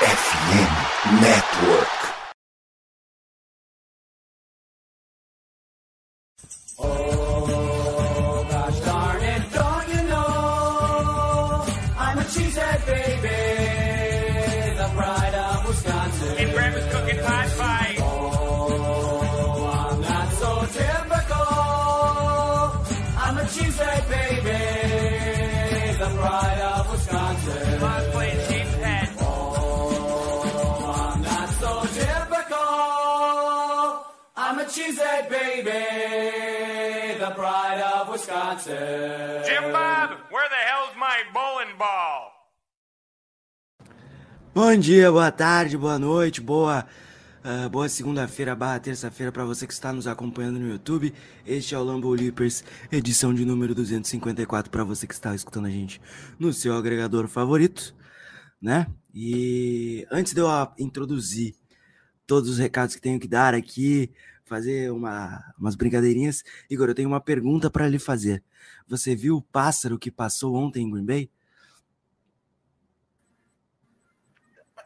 FM Network. Baby, the pride of Wisconsin. Jim Bob, where the hell's my bowling ball? Bom dia, boa tarde, boa noite, boa ah, boa segunda-feira barra terça-feira para você que está nos acompanhando no YouTube. Este é o Lambo Leapers, edição de número 254 para você que está escutando a gente no seu agregador favorito, né? E antes de eu introduzir todos os recados que tenho que dar aqui, fazer uma, umas brincadeirinhas, Igor, eu tenho uma pergunta para lhe fazer. Você viu o pássaro que passou ontem em Green Bay?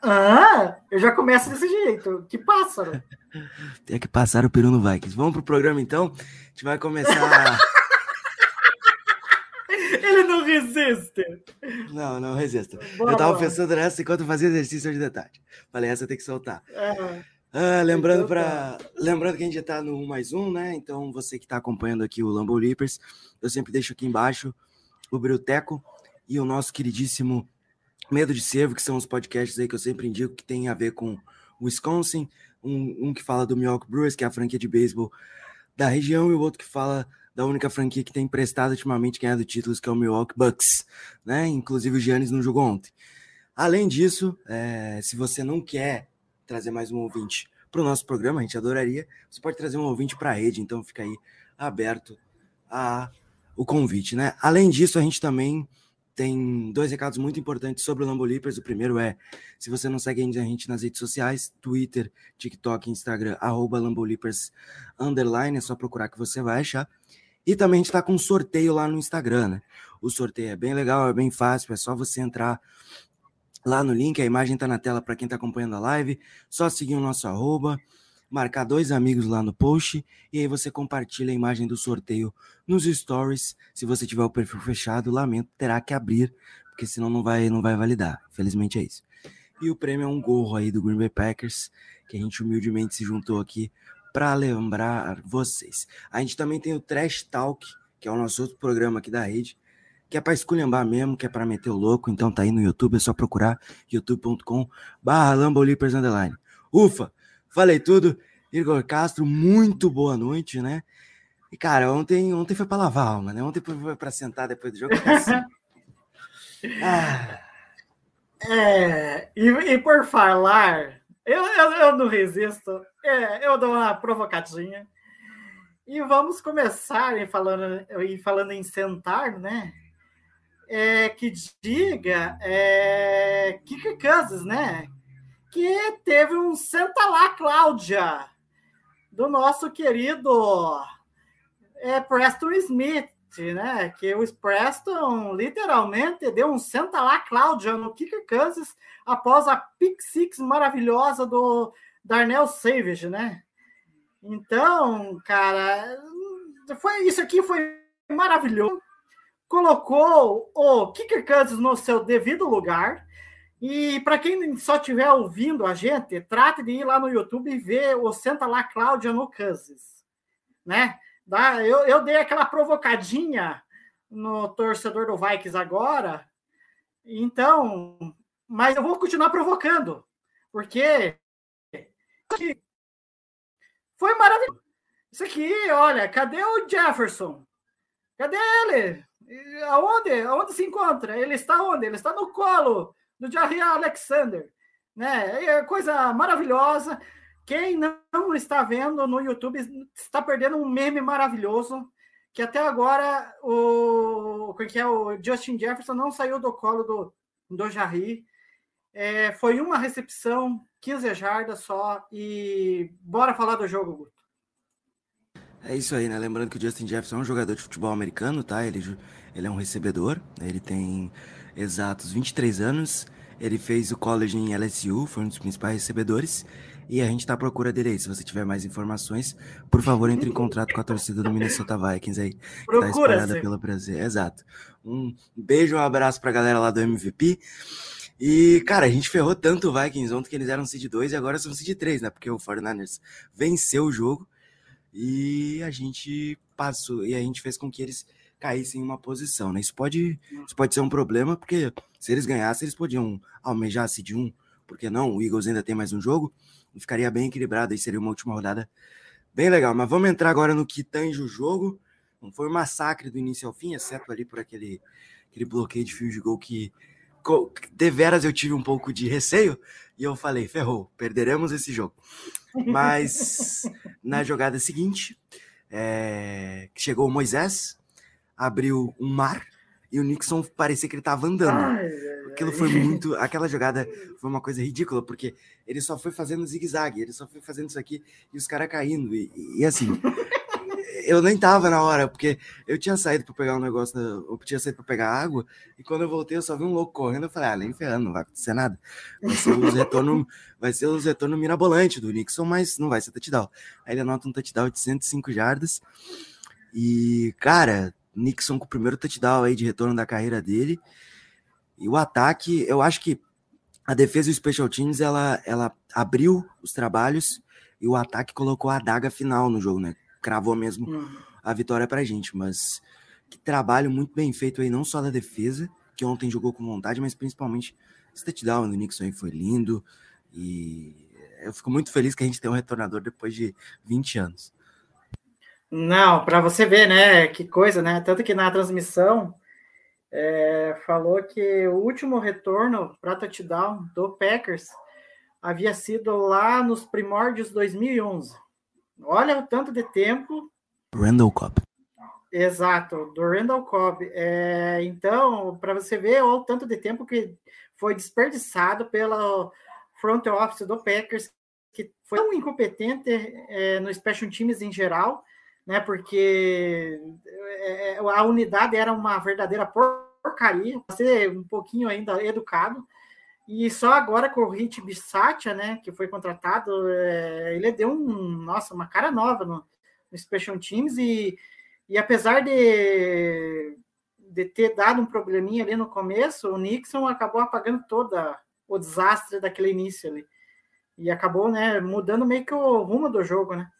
Ah, eu já começo desse jeito. Que pássaro. Tem que passar o peru no Vikings. Vamos pro programa então? A gente vai começar. Ele não resiste. não, não resista. Eu tava pensando nessa enquanto eu fazia exercício de detalhe. Falei, essa tem que soltar. Ah, Ah, lembrando, Então pra... lembrando que a gente já tá no 1 mais 1, né? Então, você que tá acompanhando aqui o Lambo Leapers, eu sempre deixo aqui embaixo o Brioteco e o nosso queridíssimo Medo de Cervo, que são os podcasts aí que eu sempre indico que tem a ver com Wisconsin. Um, um que fala do Milwaukee Brewers, que é a franquia de beisebol da região, e o outro que fala da única franquia que tem emprestado ultimamente ganhado títulos, que é o Milwaukee Bucks, né? Inclusive o Giannis não jogou ontem. Além disso, é, se você não quer trazer mais um ouvinte para o nosso programa, a gente adoraria. Você pode trazer um ouvinte para a rede, então fica aí aberto a o convite, né? Além disso, a gente também tem dois recados muito importantes sobre o Lambo Leapers. O primeiro é, se você não segue ainda a gente nas redes sociais, Twitter, TikTok, Instagram, arroba Lambo Leapers, underline, é só procurar que você vai achar. E também a gente está com um sorteio lá no Instagram, né? O sorteio é bem legal, é bem fácil, é só você entrar lá no link, a imagem está na tela para quem está acompanhando a live, só seguir o nosso arroba, marcar dois amigos lá no post, e aí você compartilha a imagem do sorteio nos stories. Se você tiver o perfil fechado, lamento, terá que abrir, porque senão não vai, não vai validar. Infelizmente é isso. E o prêmio é um gorro aí do Green Bay Packers, que a gente humildemente se juntou aqui para lembrar vocês. A gente também tem o Trash Talk, que é o nosso outro programa aqui da rede, que é para esculhambar mesmo, que é para meter o louco, então tá aí no YouTube, é só procurar youtube.com barra. Ufa, falei tudo. Igor Castro, muito boa noite, né? E, cara, ontem, ontem foi para lavar alma, né? Ontem foi para sentar depois do jogo. ah, é, e, e por falar, eu, eu, eu não resisto. É, eu dou uma provocadinha. E vamos começar em falando, em falando em sentar, né? É, que diga é, Kika Kansas, né? Que teve um Senta lá, Cláudia, do nosso querido é, Preston Smith, né? Que o Preston literalmente deu um Senta lá, Cláudia, no Kika Kansas após a pick six maravilhosa do Darnell Savage, né? Então, cara, foi isso aqui foi maravilhoso. Colocou o Kicker Kansas no seu devido lugar. E para quem só estiver ouvindo a gente, trate de ir lá no YouTube e ver o Senta lá Cláudia no Kansas, né? Eu, eu dei aquela provocadinha no torcedor do Vikings agora, então, mas eu vou continuar provocando, porque foi maravilhoso. Isso aqui, olha, cadê o Jefferson? Cadê ele? Aonde? Aonde se encontra? Ele está onde? Ele está no colo do Jair Alexander. Né? É coisa maravilhosa. Quem não está vendo no YouTube está perdendo um meme maravilhoso. Que até agora o, é que é, o Justin Jefferson não saiu do colo do, do Jair. É, foi uma recepção, 15 jardas só. E bora falar do jogo, Guto. É isso aí, né? Lembrando que o Justin Jefferson é um jogador de futebol americano, tá? Ele, ele é um recebedor, né? ele tem exatos 23 anos, Ele fez o college em LSU, foi um dos principais recebedores. E a gente tá à procura dele aí. Se você tiver mais informações, por favor, entre em contato com a torcida do Minnesota Vikings aí. Que tá Procura, espalhada pelo Brasil. Exato. Um beijo, um abraço pra galera lá do MVP. E, cara, a gente ferrou tanto o Vikings ontem que eles eram seed 2 e agora são seed 3, né? Porque o 49ers venceu o jogo e a gente passou, e a gente fez com que eles caíssem em uma posição, né? Isso pode, isso pode ser um problema, porque se eles ganhassem, eles podiam almejar a seed 1, porque não? O Eagles ainda tem mais um jogo, e ficaria bem equilibrado, aí seria uma última rodada bem legal. Mas vamos entrar agora no que tange o jogo. Não foi um massacre do início ao fim, exceto ali por aquele, aquele bloqueio de field goal que co- deveras eu tive um pouco de receio e eu falei, ferrou, perderemos esse jogo. Mas na jogada seguinte, é, chegou o Moisés, abriu um mar e o Nixon parecia que ele estava andando. Aquilo foi muito. Aquela jogada foi uma coisa ridícula, porque ele só foi fazendo zigue-zague, ele só foi fazendo isso aqui e os caras caindo. E, e assim, eu nem tava na hora, porque eu tinha saído para pegar um negócio, eu tinha saído para pegar água, e quando eu voltei eu só vi um louco correndo. Eu falei, ah, nem ferrando, não vai acontecer nada. Vai ser os retorno, vai ser os retorno mirabolante do Nixon, mas não vai ser touchdown. Aí ele anota um touchdown de 105 jardas. E, cara, Nixon com o primeiro touchdown aí de retorno da carreira dele. E o ataque, eu acho que a defesa e o Special Teams, ela, ela abriu os trabalhos e o ataque colocou a adaga final no jogo, né? Cravou mesmo Hum. a vitória pra gente, mas que trabalho muito bem feito aí, não só da defesa, que ontem jogou com vontade, mas principalmente esse touchdown do Nixon aí foi lindo e eu fico muito feliz que a gente tem um retornador depois de 20 anos. Não, para você ver, né? Que coisa, né? Tanto que na transmissão é, falou que o último retorno para touchdown do Packers havia sido lá nos primórdios 2011. Olha o tanto de tempo Randall Cobb. Exato, do Randall Cobb. É, então, para você ver o tanto de tempo que foi desperdiçado pela front office do Packers, que foi tão incompetente é, no Special Teams em geral, né? Porque é, a unidade era uma verdadeira porcaria, ser um pouquinho ainda educado. E só agora com o Rich Bisaccia, né, que foi contratado, é, ele deu um, nossa, uma cara nova no, no Special Teams e e apesar de, de ter dado um probleminha ali no começo, o Nixon acabou apagando toda o desastre daquele início ali. E acabou, né, mudando meio que o rumo do jogo, né?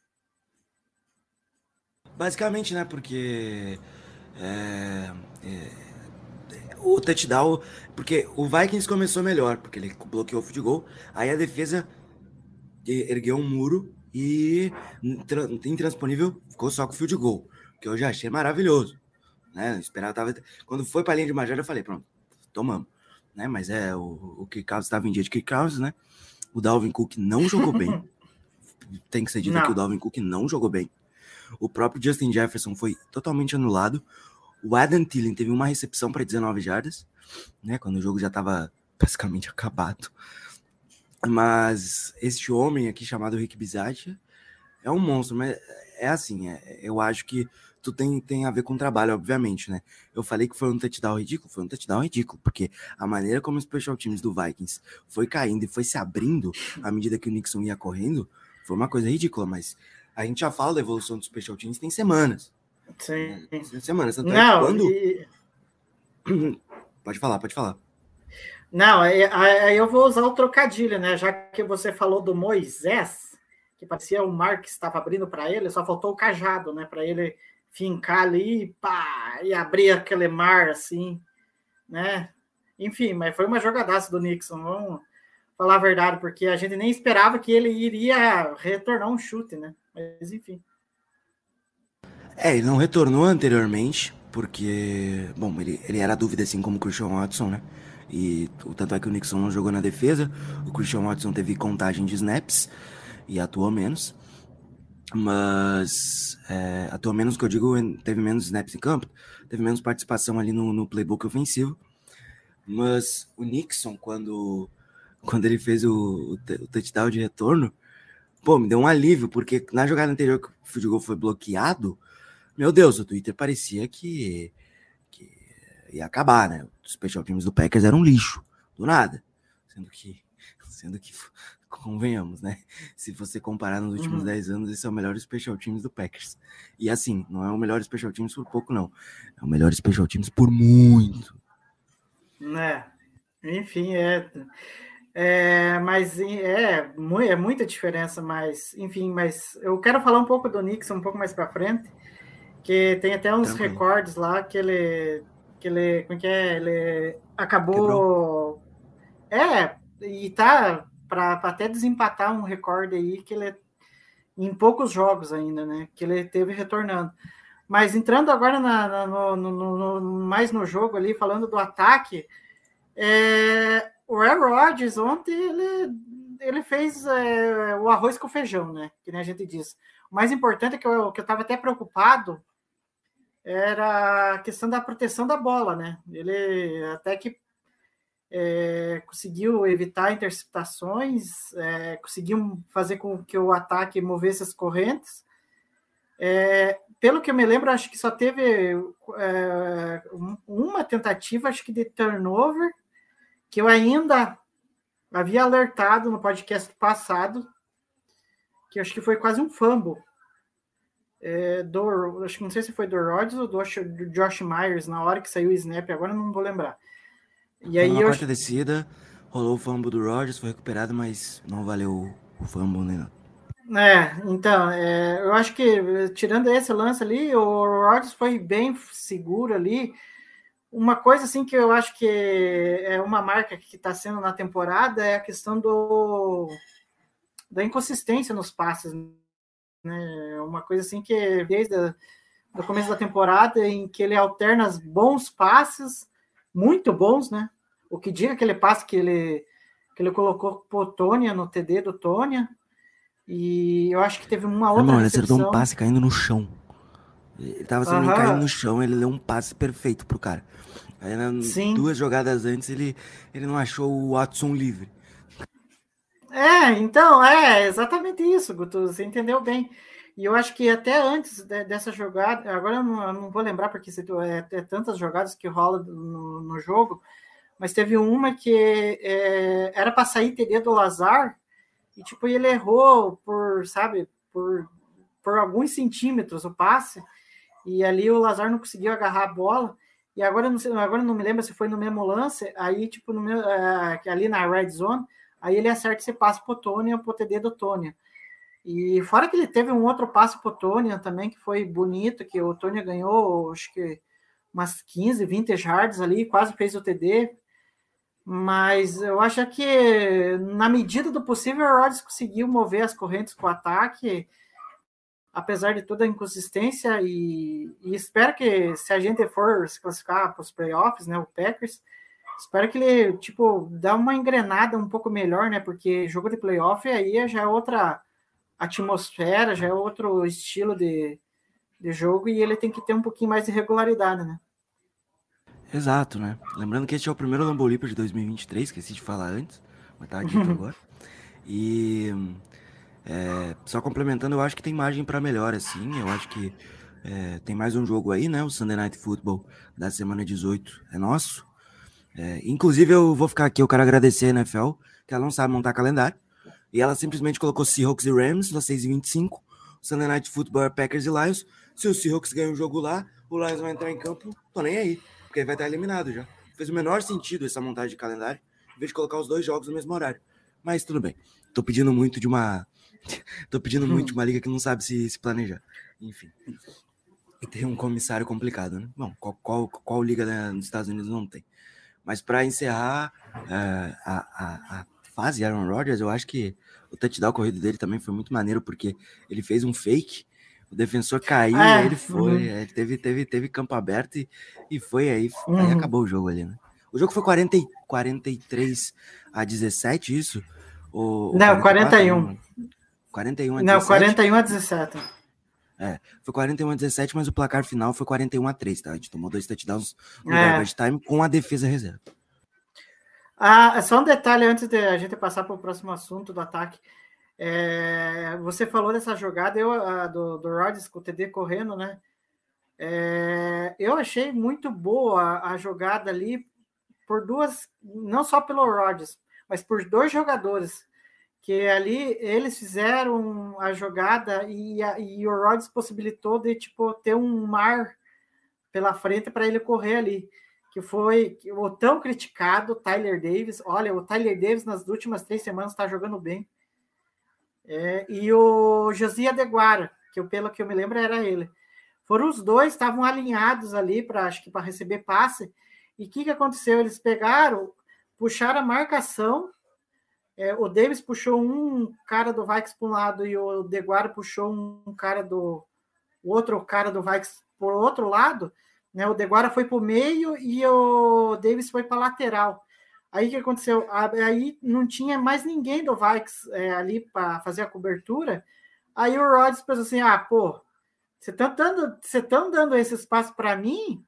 Basicamente, né? Porque é, é, o touchdown. Porque o Vikings começou melhor, porque ele bloqueou o field goal. Aí a defesa ergueu um muro e intra- intransponível ficou só com o field goal. Que eu já achei maravilhoso. Né? Eu esperava, tava, quando foi para a linha de major, eu falei, pronto, tomamos. Né? Mas é, o, o Cousins estava em dia de Kirk Cousins, né? O Dalvin Cook não jogou bem. Tem que ser dito Não. que o Dalvin Cook não jogou bem. O próprio Justin Jefferson foi totalmente anulado. O Adam Thielen teve uma recepção para 19 jardas, né? Quando o jogo já estava basicamente acabado. Mas este homem aqui chamado Rick Bisaccia é um monstro, mas é assim, é- eu acho que tu tem, tem a ver com trabalho, obviamente, né? Eu falei que foi um touchdown ridículo, foi um touchdown ridículo, porque a maneira como os special teams do Vikings foi caindo e foi se abrindo à medida que o Nixon ia correndo, foi uma coisa ridícula, mas a gente já fala da evolução dos special teams tem semanas. Sim. é que Não, quando. e- Pode falar, pode falar. não, aí aí eu vou usar o trocadilho, né? Já que você falou do Moisés, que parecia o mar que estava abrindo para ele, só faltou o cajado, né? Para ele fincar ali pá, e abrir aquele mar assim, né? Enfim, mas foi uma jogadaça do Nixon, vamos falar a verdade, porque a gente nem esperava que ele iria retornar um chute, né? Mas enfim. É, ele não retornou anteriormente, porque, bom, ele, ele era dúvida assim como o Christian Watson, né? E o tanto é que o Nixon não jogou na defesa, o Christian Watson teve contagem de snaps e atuou menos. Mas é, atuou menos que eu digo, teve menos snaps em campo, teve menos participação ali no, no playbook ofensivo. Mas o Nixon, quando, quando ele fez o, o, touchdown de retorno, pô, me deu um alívio, porque na jogada anterior que o goal foi bloqueado, meu Deus, o Twitter parecia que, que ia acabar, né? Os special teams do Packers eram um lixo, do nada. Sendo que, sendo que, convenhamos, né? Se você comparar nos últimos Uhum. 10 anos, esse é o melhor special teams do Packers. E assim, não é o melhor special teams por pouco, não. É o melhor special teams por muito. né? Enfim, é, é mas é, é muita diferença, mas enfim, mas eu quero falar um pouco do Nixon um pouco mais para frente, que tem até uns Tranquilo. recordes lá que ele que ele, como que é, ele acabou é, e tá para até desempatar um recorde aí que ele em poucos jogos ainda, né? Que ele teve retornando. Mas entrando agora na, na- no, no- no- no- mais no jogo ali, falando do ataque, é, o Aaron Rodgers ontem ele, ele fez é, o arroz com feijão, né? Que nem a gente diz. O mais importante é que eu, que eu estava até preocupado era a questão da proteção da bola, né? Ele até que é, conseguiu evitar interceptações, é, conseguiu fazer com que o ataque movesse as correntes. É, pelo que eu me lembro, acho que só teve é, um- uma tentativa, acho que de turnover, que eu ainda havia alertado no podcast passado, que acho que foi quase um fumble. É, do, acho que não sei se foi do Rodgers ou do Josh, Myers na hora que saiu o snap, agora não vou lembrar. E aí na eu, quarta descida, rolou o fumble do Rodgers, foi recuperado, mas não valeu o- fumble, né? É, então, é, eu acho que tirando esse lance ali, o Rodgers foi bem seguro ali. Uma coisa assim que eu acho que é uma marca que está sendo na temporada é a questão do da inconsistência nos passes, né? Uma coisa assim que desde do começo da temporada em que ele alterna bons passes, muito bons, né? O que diga aquele passe que ele que ele colocou pro Tônia no TD do Tônia. E eu acho que teve uma outra Irmão, ele acertou um passe caindo no chão. Ele tava sendo Aham. caindo no chão, ele deu um passe perfeito pro cara. Aí, na- Sim. duas jogadas antes, ele, ele não achou o Watson livre. É, então, é exatamente isso, Guto, você entendeu bem. E eu acho que até antes de- dessa jogada, agora eu não, eu não vou lembrar porque é, é tantas jogadas que rola no, no jogo, mas teve uma que é, era para sair TD do Lazar e tipo ele errou por, sabe, por, por alguns centímetros o passe e ali o Lazar não conseguiu agarrar a bola. E agora não sei, agora não me lembro se foi no mesmo lance, aí tipo no meu, é, ali na red zone Aí ele acerta esse passe pro Tônia, pro TD do Tônia. E fora que ele teve um outro passe pro Tônia também, que foi bonito, que o Tônia ganhou, acho que umas 15, 20 yards ali, quase fez o TD. Mas eu acho que, na medida do possível, o Rodgers conseguiu mover as correntes com o ataque, apesar de toda a inconsistência. E, e espero que, se a gente for se classificar para os playoffs, né, o Packers, Espero que ele, tipo, dá uma engrenada um pouco melhor, né? Porque jogo de playoff aí já é outra atmosfera, já é outro estilo de, de jogo e ele tem que ter um pouquinho mais de regularidade, né? Exato, né? Lembrando que este é o primeiro Lambo Leaper de 2023, esqueci de falar antes, mas tá dito agora. E é, só complementando, eu acho que tem margem para melhor, assim. Eu acho que é, tem mais um jogo aí, né? O Sunday Night Football da semana 18 é nosso. É, inclusive, eu vou ficar aqui, eu quero agradecer a NFL, que ela não sabe montar calendário. E ela simplesmente colocou Seahawks e Rams às 6h25. Sunday Night Football Packers e Lions. Se o Seahawks ganhar o jogo lá, o Lions vai entrar em campo, tô nem aí, porque vai estar eliminado já. Fez o menor sentido essa montagem de calendário, em vez de colocar os dois jogos no mesmo horário. Mas tudo bem. Tô pedindo muito de uma. Tô pedindo muito de uma liga que não sabe se, se planejar. Enfim. E tem um comissário complicado, né? Bom, qual, qual, qual liga nos Estados Unidos não tem? Mas para encerrar é, a, a, a fase Aaron Rodgers, eu acho que o touchdown corrido dele também foi muito maneiro, porque ele fez um fake, o defensor caiu, e aí ele foi, uhum. ele teve, teve, teve campo aberto e, e foi aí, aí Uhum. acabou o jogo ali, né? O jogo foi 40, e- 43 a 17, isso? Ou, Não, 44? 41. 41 a Não, 17? 41 a 17. Foi 41 a 17, mas o placar final foi 41 a 3, tá? A gente tomou dois touchdowns no É. garbage time com a defesa reserva. Ah, só um detalhe antes de a gente passar para o próximo assunto do ataque. É, você falou dessa jogada eu, a, do, do Rodgers com o TD correndo, né? É, eu achei muito boa a jogada ali por duas, não só pelo Rodgers, mas por dois jogadores que ali eles fizeram a jogada e, a, e o Rodgers possibilitou de tipo ter um mar pela frente para ele correr ali, que foi o tão criticado Tyler Davis. Olha, o Tyler Davis nas últimas três semanas está jogando bem. É, e o Josia Deguara, que eu, pelo que eu me lembro era ele. Foram os dois, estavam alinhados ali para acho que para receber passe. E o que, que aconteceu? Eles pegaram, puxaram a marcação é, o Davis puxou um cara do Vikes para um lado e o Deguara puxou um cara do outro cara do Vikes por outro lado. Né? O Deguara foi para o meio e o Davis foi para lateral. Aí que aconteceu? Aí não tinha mais ninguém do Vikes é, ali para fazer a cobertura. Aí o Rodgers pensou assim: ah, pô, você está dando, você tá dando esse espaço para mim,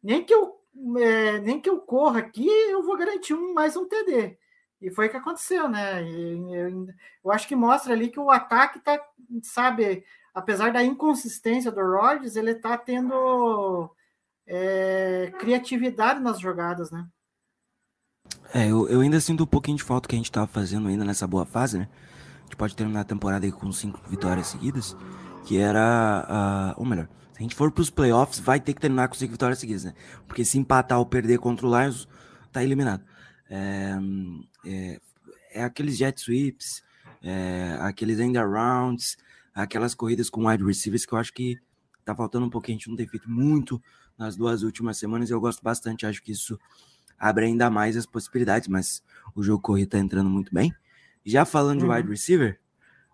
nem que eu é, nem que eu corra aqui, eu vou garantir um mais um TD. E foi o que aconteceu, né? Eu, eu acho que mostra ali que o ataque tá, sabe, apesar da inconsistência do Rodgers, ele tá tendo é, criatividade nas jogadas, né? É, eu, eu ainda sinto um pouquinho de falta que a gente tava fazendo ainda nessa boa fase, né? A gente pode terminar a temporada aí com cinco vitórias seguidas, que era, uh, ou melhor, se a gente for para os playoffs, vai ter que terminar com cinco vitórias seguidas, né? Porque se empatar ou perder contra o Lions, tá eliminado. É, é, é aqueles jet sweeps, é, aqueles end rounds, aquelas corridas com wide receivers que eu acho que tá faltando um pouquinho. A gente não tem feito muito nas duas últimas semanas. Eu gosto bastante, acho que isso abre ainda mais as possibilidades, mas o jogo corrido tá entrando muito bem. Já falando uhum. de wide receiver,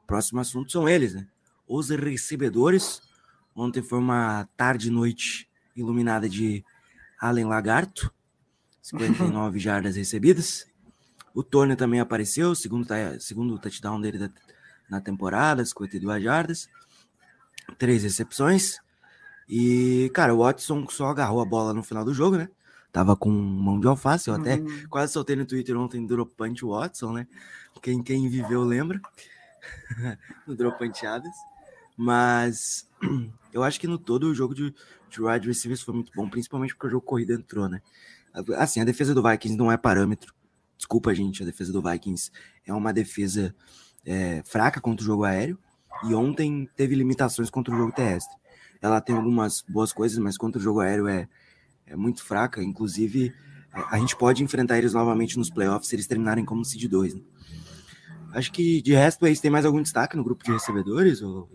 próximo assunto são eles, né? Os recebedores. Ontem foi uma tarde e noite iluminada de Allen Lagarto, 59 jardas recebidas. O Tony também apareceu, segundo, segundo touchdown dele da, na temporada, 52 jardas, três recepções. E, cara, o Watson só agarrou a bola no final do jogo, né? Tava com mão de alface, eu até uhum. quase soltei no Twitter ontem Dropante Watson, né? Quem, quem viveu lembra. no Dropanteadas. Mas eu acho que no todo o jogo de, de wide receivers foi muito bom, principalmente porque o jogo corrida entrou, né? Assim, a defesa do Vikings não é parâmetro. Desculpa, gente, a defesa do Vikings é uma defesa é, fraca contra o jogo aéreo e ontem teve limitações contra o jogo terrestre. Ela tem algumas boas coisas, mas contra o jogo aéreo é, é muito fraca. Inclusive, a gente pode enfrentar eles novamente nos playoffs se eles terminarem como seed 2. Né? Acho que de resto, eles têm mais algum destaque no grupo de recebedores? Ou...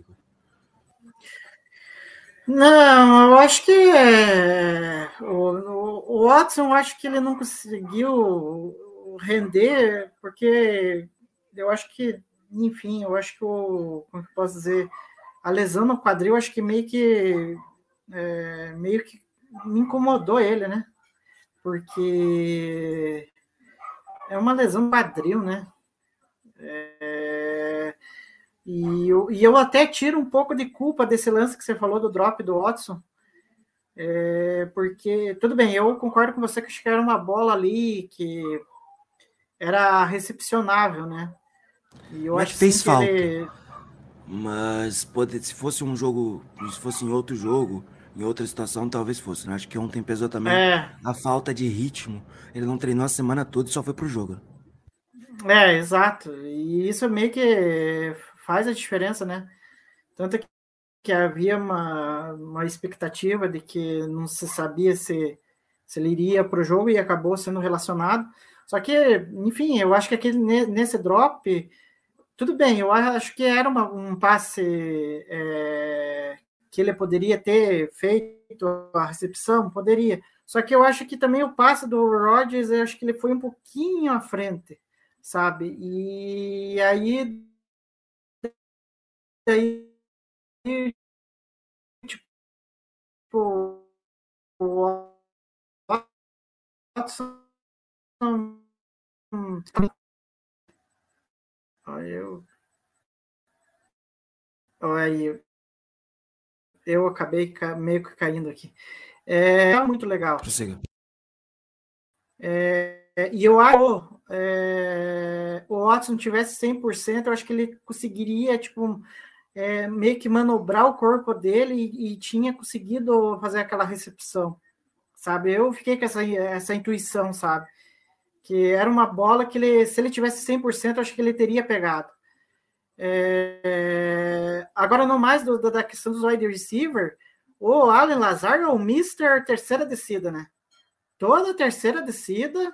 Não, eu acho que é, o, o, Watson, acho que ele não conseguiu render, porque eu acho que, enfim, eu acho que o, como eu posso dizer, a lesão no quadril, acho que meio que é, meio que me incomodou ele, né? Porque é uma lesão no quadril, né? É, e eu, e eu até tiro um pouco de culpa desse lance que você falou do drop do Watson. É, porque, tudo bem, eu concordo com você que acho que era uma bola ali que era recepcionável, né? E eu Mas acho fez falta. Ele... Mas pode, se fosse um jogo, se fosse em outro jogo, em outra situação, talvez fosse. Né? Acho que ontem pesou também é. a falta de ritmo. Ele não treinou a semana toda e só foi pro jogo. É, exato. E isso meio que faz a diferença, né? Tanto que havia uma, uma expectativa de que não se sabia se, se ele iria para o jogo e acabou sendo relacionado. Só que, enfim, eu acho que aquele, nesse drop, tudo bem, eu acho que era uma, um passe é, que ele poderia ter feito a recepção, poderia. Só que eu acho que também o passe do Rodgers, eu acho que ele foi um pouquinho à frente, sabe? E aí aí, tipo, o Watson. Aí eu. Aí eu acabei meio que caindo aqui. É muito legal. Prossiga. É, e eu acho é, o Watson tivesse 100%, eu acho que ele conseguiria, tipo, é, meio que manobrar o corpo dele e, e, tinha conseguido fazer aquela recepção, sabe? Eu fiquei com essa, essa intuição, sabe? Que era uma bola que ele, se ele tivesse 100%, acho que ele teria pegado. É, agora, no mais do, da questão dos wide receiver, o Allen Lazar é o Mr. terceira descida, né? Toda terceira descida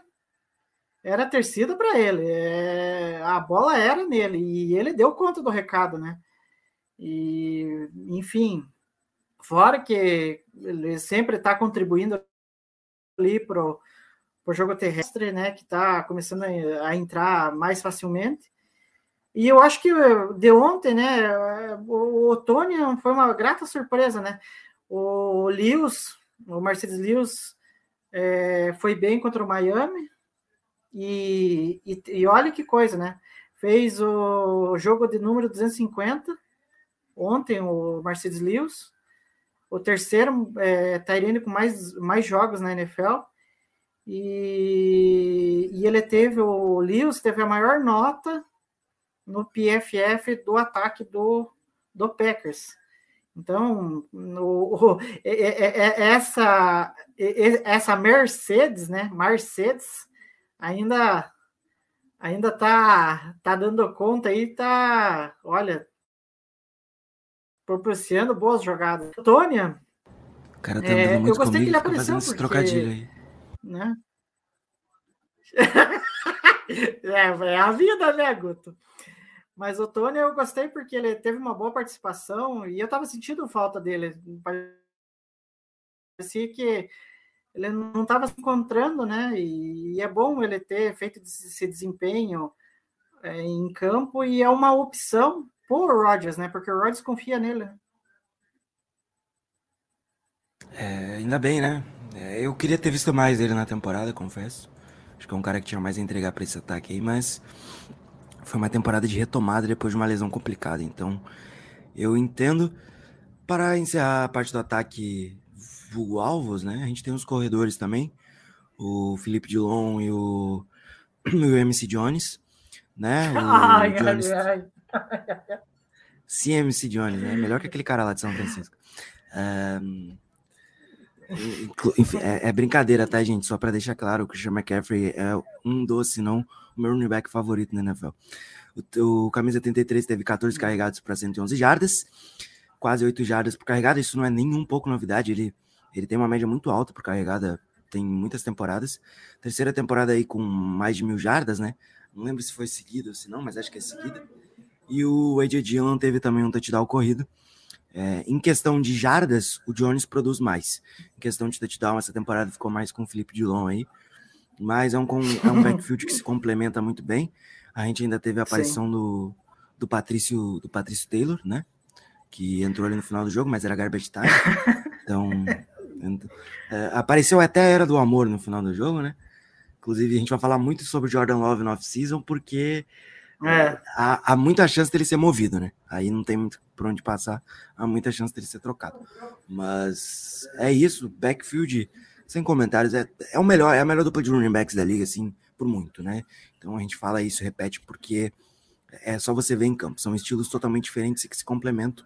era tercida para ele. É, a bola era nele e ele deu conta do recado, né? E, enfim, fora que ele sempre está contribuindo ali pro, pro jogo terrestre, né? Que está começando a, entrar mais facilmente. E eu acho que de ontem, né? O Otônio foi uma grata surpresa, né? O Lewis, o Mercedes Lewis, é, foi bem contra o Miami. E, e, e, olha que coisa, né? Fez o jogo de número 250 ontem, o Mercedes Lewis. O terceiro é, Tyrene com mais, mais jogos na NFL. E, e ele teve, o Lewis teve a maior nota no PFF do ataque do, do Packers. Então, no, essa, essa Mercedes, né? Mercedes ainda ainda tá tá dando conta aí, tá, olha, proporcionando boas jogadas. Tônia, o cara tá é, eu gostei que ele apareceu porque, trocadilho aí. Né? é, é a vida, né, Guto? Mas o Tony eu gostei porque ele teve uma boa participação e eu tava sentindo falta dele. Parecia que ele não estava se encontrando, né? E, é bom ele ter feito esse desempenho é, em campo e é uma opção por Rodgers, né? Porque o Rodgers confia nele. Né? É, ainda bem, né? É, eu queria ter visto mais dele na temporada, confesso. Acho que é um cara que tinha mais a entregar para esse ataque aí, mas foi uma temporada de retomada depois de uma lesão complicada. Então, eu entendo. Para encerrar a parte do ataque vulgo alvos, né? A gente tem os corredores também. O Felipe Dilon e o, o MC Jones, né? O ai, Jones... ai, ai. CMC Jones, né? Melhor que aquele cara lá de São Francisco. Um... É, é, brincadeira, tá, gente? Só para deixar claro, o Christian McCaffrey é um dos, se não o meu running back favorito na NFL. O, o camisa 83 teve 14 carregados para 111 jardas, quase 8 jardas por carregada. Isso não é nem um pouco novidade. Ele, ele tem uma média muito alta por carregada, tem muitas temporadas. Terceira temporada aí com mais de mil jardas, né? Não lembro se foi seguida ou se não, mas acho que é seguida. E o AJ Dillon teve também um touchdown corrido. É, em questão de jardas, o Jones produz mais. Em questão de touchdown, essa temporada ficou mais com o Felipe Dilon aí mas é um, é um backfield que se complementa muito bem. A gente ainda teve a aparição do, do Patrício do Patrício Taylor, né? Que entrou ali no final do jogo, mas era garbage time. Então, é, apareceu até a Era do Amor no final do jogo, né? Inclusive, a gente vai falar muito sobre Jordan Love no off-season, porque é. há, há, muita chance dele ser movido, né? Aí não tem muito por onde passar, há muita chance dele ser trocado. Mas é isso, backfield sem comentários, é, é o melhor, é a melhor dupla de running backs da liga, assim, por muito, né? Então a gente fala isso, repete, porque é só você ver em campo. São estilos totalmente diferentes e que se complementam.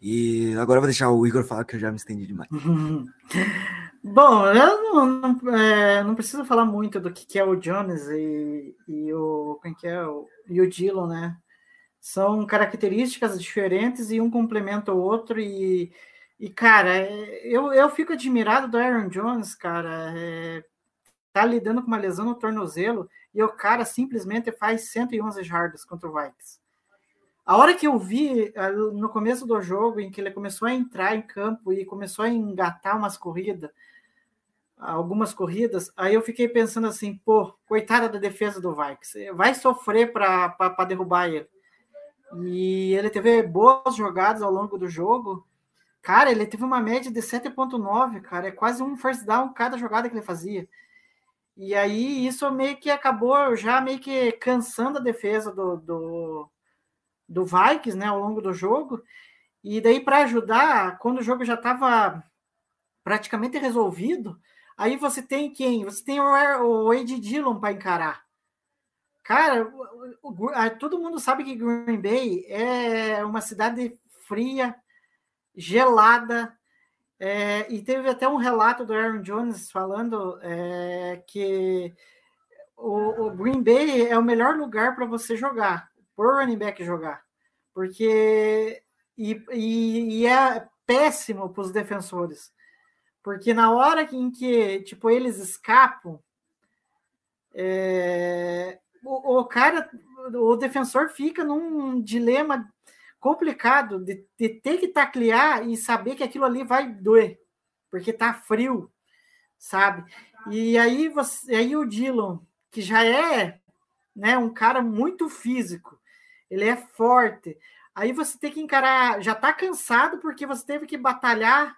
E agora eu vou deixar o Igor falar que eu já me estendi demais. Bom, eu não, não, é, não, preciso falar muito do que, que é o Jones e, e o quem que é o, e o Dillon, né? São características diferentes e um complementa o outro e e, cara, é, eu, eu fico admirado do Aaron Jones, cara. É, tá lidando com uma lesão no tornozelo e o cara simplesmente faz 111 jardas contra o Vikings. A hora que eu vi no começo do jogo, em que ele começou a entrar em campo e começou a engatar umas corridas, algumas corridas, aí eu fiquei pensando assim, pô, coitada da defesa do Vikings, vai sofrer para derrubar ele. E ele teve boas jogadas ao longo do jogo, Cara, ele teve uma média de 7,9, cara. É quase um first down cada jogada que ele fazia. E aí isso meio que acabou já meio que cansando a defesa do, do, do né, ao longo do jogo. E daí para ajudar, quando o jogo já estava praticamente resolvido, aí você tem quem? Você tem o, o Ed Dillon para encarar. Cara, o, o, todo mundo sabe que Green Bay é uma cidade fria, gelada. É, e teve até um relato do Aaron Jones falando é, que o, o Green Bay é o melhor lugar para você jogar, por running back jogar, porque e, e, e é péssimo para os defensores, porque na hora em que tipo eles escapam, é, o, o, cara, o defensor fica num dilema complicado de, de ter que taclear e saber que aquilo ali vai doer, porque tá frio, sabe? E aí você, aí o Dylan, que já é, né, um cara muito físico, ele é forte. Aí você tem que encarar, já tá cansado porque você teve que batalhar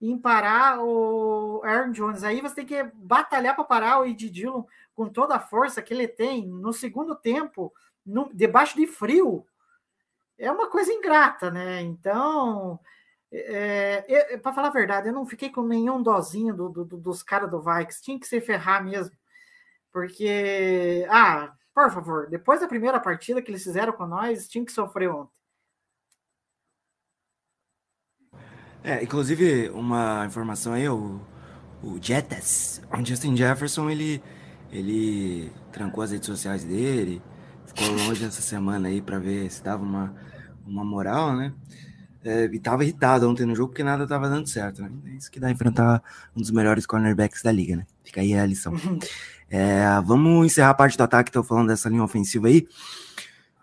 em parar o Aaron Jones. Aí você tem que batalhar para parar o Ed Dillon com toda a força que ele tem no segundo tempo, no, debaixo de frio é uma coisa ingrata, né? Então, é, é, para falar a verdade, eu não fiquei com nenhum dozinho do, do, dos caras do Vikes. Tinha que se ferrar mesmo. Porque, ah, por favor, depois da primeira partida que eles fizeram com nós, tinha que sofrer ontem. É, inclusive, uma informação aí, o, o Jettas, o Justin Jefferson, ele, ele trancou as redes sociais dele, ficou longe essa semana aí para ver se dava uma uma moral, né? É, e tava irritado ontem no jogo porque nada tava dando certo, né? É isso que dá enfrentar um dos melhores cornerbacks da liga, né? Fica aí a lição. É, vamos encerrar a parte do ataque, tô falando dessa linha ofensiva aí.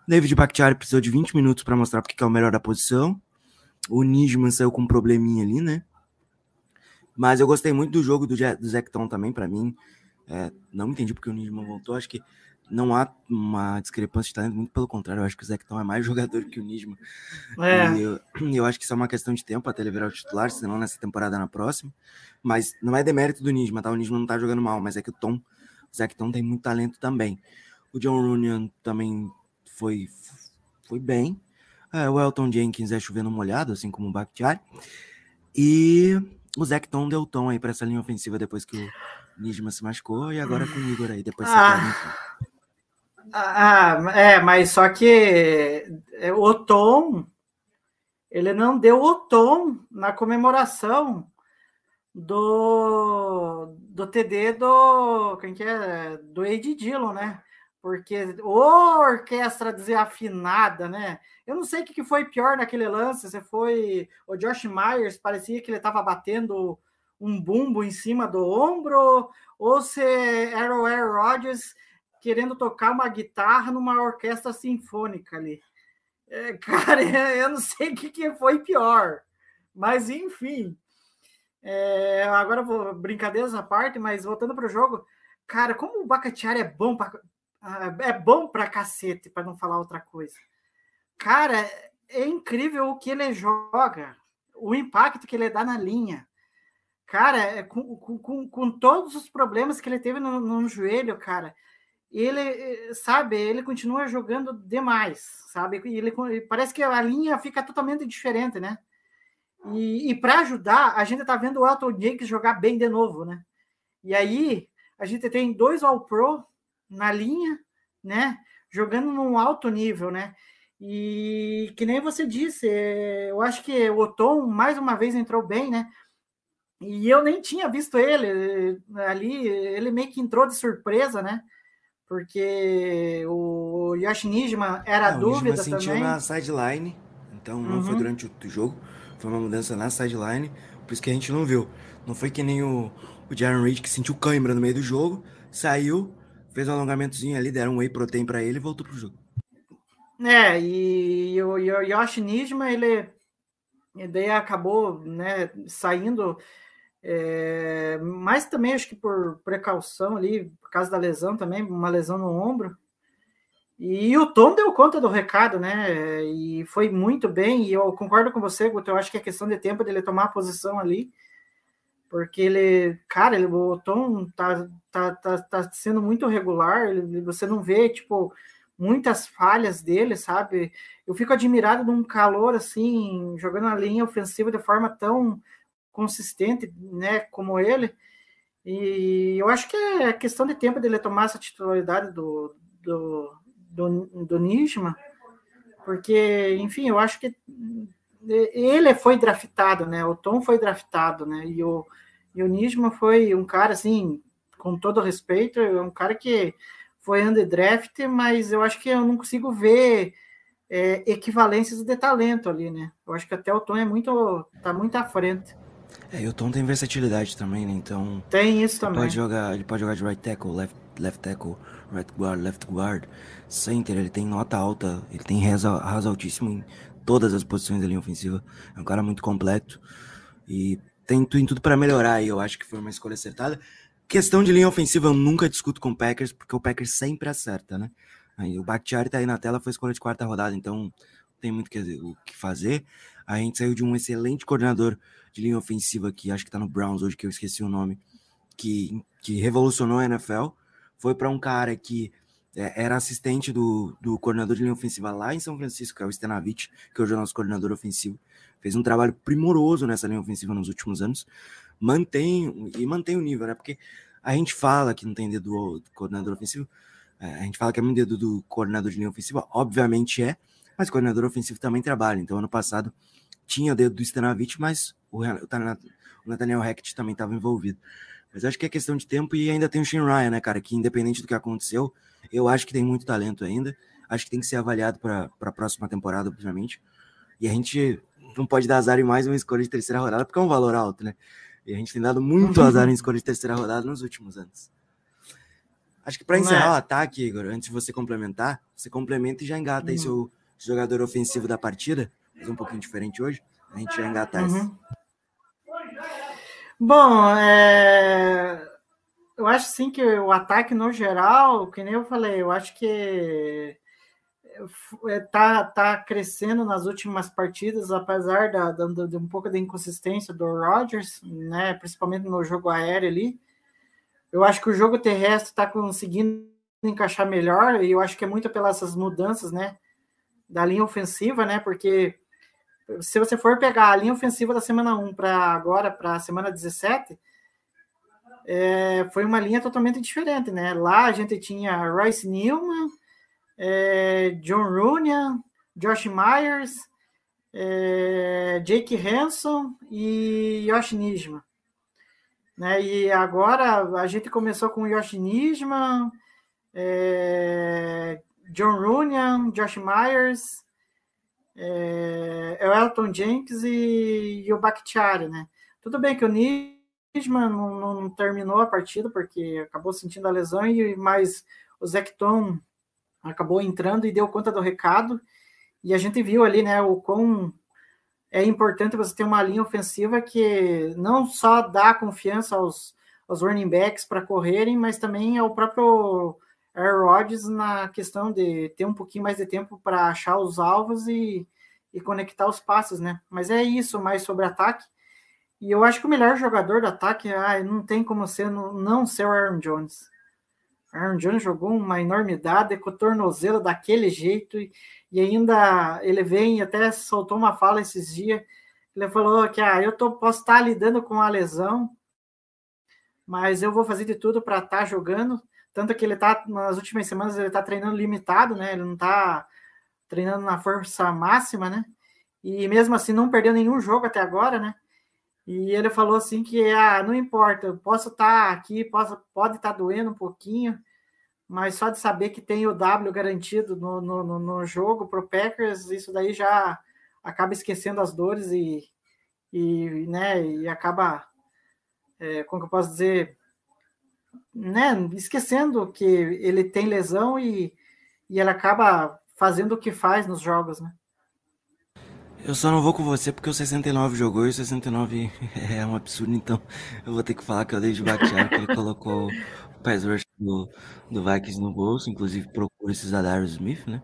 David Bakhtiari precisou de 20 minutos para mostrar porque é o melhor da posição. O Nijman saiu com um probleminha ali, né? Mas eu gostei muito do jogo do, do Zecton também, para mim. É, não entendi porque o Nijman voltou. Acho que não há uma discrepância de talento, muito pelo contrário, eu acho que o Zecton é mais jogador que o Nisma. É. E eu, eu, acho que isso é uma questão de tempo até ele virar o titular, senão nessa temporada na próxima. Mas não é demérito do Nisma, tá? O Nisma não tá jogando mal, mas é que o Tom, o Zecton tem muito talento também. O John Runyon também foi, foi bem. É, o Elton Jenkins é chovendo molhado, assim como o Bakhtiari. E o Zecton deu tom aí para essa linha ofensiva depois que o Nisma se machucou e agora com o Igor aí, depois ah. Ah, é, mas só que é, o tom, ele não deu o tom na comemoração do, do TD do quem que é? Do Ed Dillon, né? Porque o orquestra desafinada, né? Eu não sei o que foi pior naquele lance. Se foi o Josh Myers, parecia que ele estava batendo um bumbo em cima do ombro, ou se era o Aaron Rodgers querendo tocar uma guitarra numa orquestra sinfônica ali. É, cara, eu não sei o que, foi pior, mas enfim. É, agora vou brincadeiras à parte, mas voltando para o jogo, cara, como o Bacatiari é bom é bom para cacete, para não falar outra coisa. Cara, é incrível o que ele joga, o impacto que ele dá na linha. Cara, é com, com, com todos os problemas que ele teve no, no joelho, cara, ele, sabe, ele continua jogando demais, sabe? Ele parece que a linha fica totalmente diferente, né? E, e para ajudar, a gente tá vendo o Elton Jenkins jogar bem de novo, né? E aí a gente tem dois All Pro na linha, né? Jogando num alto nível, né? E que nem você disse, eh, eu acho que o Tom mais uma vez entrou bem, né? E eu nem tinha visto ele eh, ali, ele meio que entrou de surpresa, né? porque o Yoshi Nijima era não, dúvida o sentiu na sideline, então não uhum. foi durante o jogo, foi uma mudança na sideline, por isso que a gente não viu. Não foi que nem o, o Jaron Reed que sentiu câimbra no meio do jogo, saiu, fez um alongamentozinho ali, deram um whey protein para ele e voltou pro jogo. É, e o, Yoshi Nijima, ele, ele acabou né, saindo é, mas também acho que por precaução ali, por causa da lesão também, uma lesão no ombro. E o Tom deu conta do recado, né? E foi muito bem. E eu concordo com você, Guto. Eu acho que é questão de tempo dele tomar a posição ali. Porque ele, cara, ele, o Tom tá, tá, tá, tá sendo muito regular. Ele, você não vê, tipo, muitas falhas dele, sabe? Eu fico admirado de um calor assim, jogando a linha ofensiva de forma tão consistente, né, como ele. E eu acho que é questão de tempo dele tomar essa titularidade do, do, do, do porque, enfim, eu acho que ele foi draftado, né? O Tom foi draftado, né? E o, e o Nijma foi um cara, assim, com todo respeito, é um cara que foi underdraft, mas eu acho que eu não consigo ver é, equivalências de talento ali, né? Eu acho que até o Tom é muito, tá muito à frente. É, e o Tom tem versatilidade também, né? Então. Tem isso Ele também. pode jogar, ele pode jogar de right tackle, left, left tackle, right guard, left guard, center, ele tem nota alta, ele tem reza, rasa altíssimo em todas as posições da linha ofensiva. É um cara muito completo e tem, tem tudo para melhorar e eu acho que foi uma escolha acertada. Questão de linha ofensiva eu nunca discuto com o Packers, porque o Packers sempre acerta, né? Aí, o Bakhtiari tá aí na tela, foi escolha de quarta rodada, então tem muito que- o que fazer. A gente saiu de um excelente coordenador de linha ofensiva que acho que tá no Browns hoje, que eu esqueci o nome, que, que revolucionou a NFL. Foi para um cara que era assistente do, do coordenador de linha ofensiva lá em São Francisco, que é o Stenavich, que hoje é o nosso coordenador ofensivo. Fez um trabalho primoroso nessa linha ofensiva nos últimos anos. Mantém e mantém o nível, né? Porque a gente fala que não tem dedo do coordenador ofensivo, é, a gente fala que é muito dedo do coordenador de linha ofensiva, obviamente é, mas o coordenador ofensivo também trabalha. Então, ano passado tinha o dedo do Stenavich, mas o, o Nathaniel Hackett também estava envolvido. Mas acho que é questão de tempo e ainda tem o Shane Ryan, né, cara? Que independente do que aconteceu, eu acho que tem muito talento ainda. Acho que tem que ser avaliado para a próxima temporada, obviamente. E a gente não pode dar azar em mais uma escolha de terceira rodada, porque é um valor alto, né? E a gente tem dado muito azar em escolha de terceira rodada nos últimos anos. Acho que para encerrar é? o ataque, Igor, antes de você complementar, você complementa e já engata aí seu jogador ofensivo da partida. Fazer um pouquinho diferente hoje. A gente já engata. Uhum. Bom, é, eu acho sim que o ataque no geral, que nem eu falei, eu acho que é, tá, crescendo nas últimas partidas, apesar da, da- de um pouco da inconsistência do Rodgers, né? Principalmente no jogo aéreo ali. Eu acho que o jogo terrestre está conseguindo encaixar melhor, e eu acho que é muito pelas mudanças, né? Da linha ofensiva, né? Porque se você for pegar a linha ofensiva da semana 1 para agora, para a semana 17, é, foi uma linha totalmente diferente, né? Lá a gente tinha Royce Newman, é, John Runyan, Josh Myers, é, Jake Hanson e Yosh Nijman. Né? E agora a gente começou com Yosh Nijman, é, John Runyan, Josh Myers, é, Elton Jenkins e, e o Bakhtiari, né? Tudo bem que o Nisman não, não terminou a partida porque acabou sentindo a lesão, e mas o Zecton acabou entrando e deu conta do recado. E a gente viu ali, né, o quão é importante você ter uma linha ofensiva que não só dá confiança aos, aos running backs para correrem, mas também ao próprio Aaron Rodgers na questão de ter um pouquinho mais de tempo para achar os alvos e, e conectar os passes, né? Mas é isso mais sobre ataque. E eu acho que o melhor jogador do ataque, ah, não tem como ser não, ser o Aaron Jones. Aaron Jones jogou uma enormidade com o tornozelo daquele jeito e, e ainda ele vem até soltou uma fala esses dias. Ele falou que ah, eu tô, posso estar lidando com a lesão, mas eu vou fazer de tudo para estar jogando. Tanto que ele tá, nas últimas semanas, ele tá treinando limitado, né? Ele não tá treinando na força máxima, né? E mesmo assim não perdeu nenhum jogo até agora, né? E ele falou assim que ah, não importa, eu posso estar aqui, posso, pode estar doendo um pouquinho, mas só de saber que tem o W garantido no, no, no jogo para o Packers, isso daí já acaba esquecendo as dores e, e, né, e acaba, é, como que eu posso dizer, né, esquecendo que ele tem lesão e, e ele acaba fazendo o que faz nos jogos, né? Eu só não vou com você porque o 69 jogou e o 69 é um absurdo, então eu vou ter que falar que eu dei de Bakhtiari, que ele colocou o pass rush do, do Vikings no bolso, inclusive procura esses da Darius Smith, né?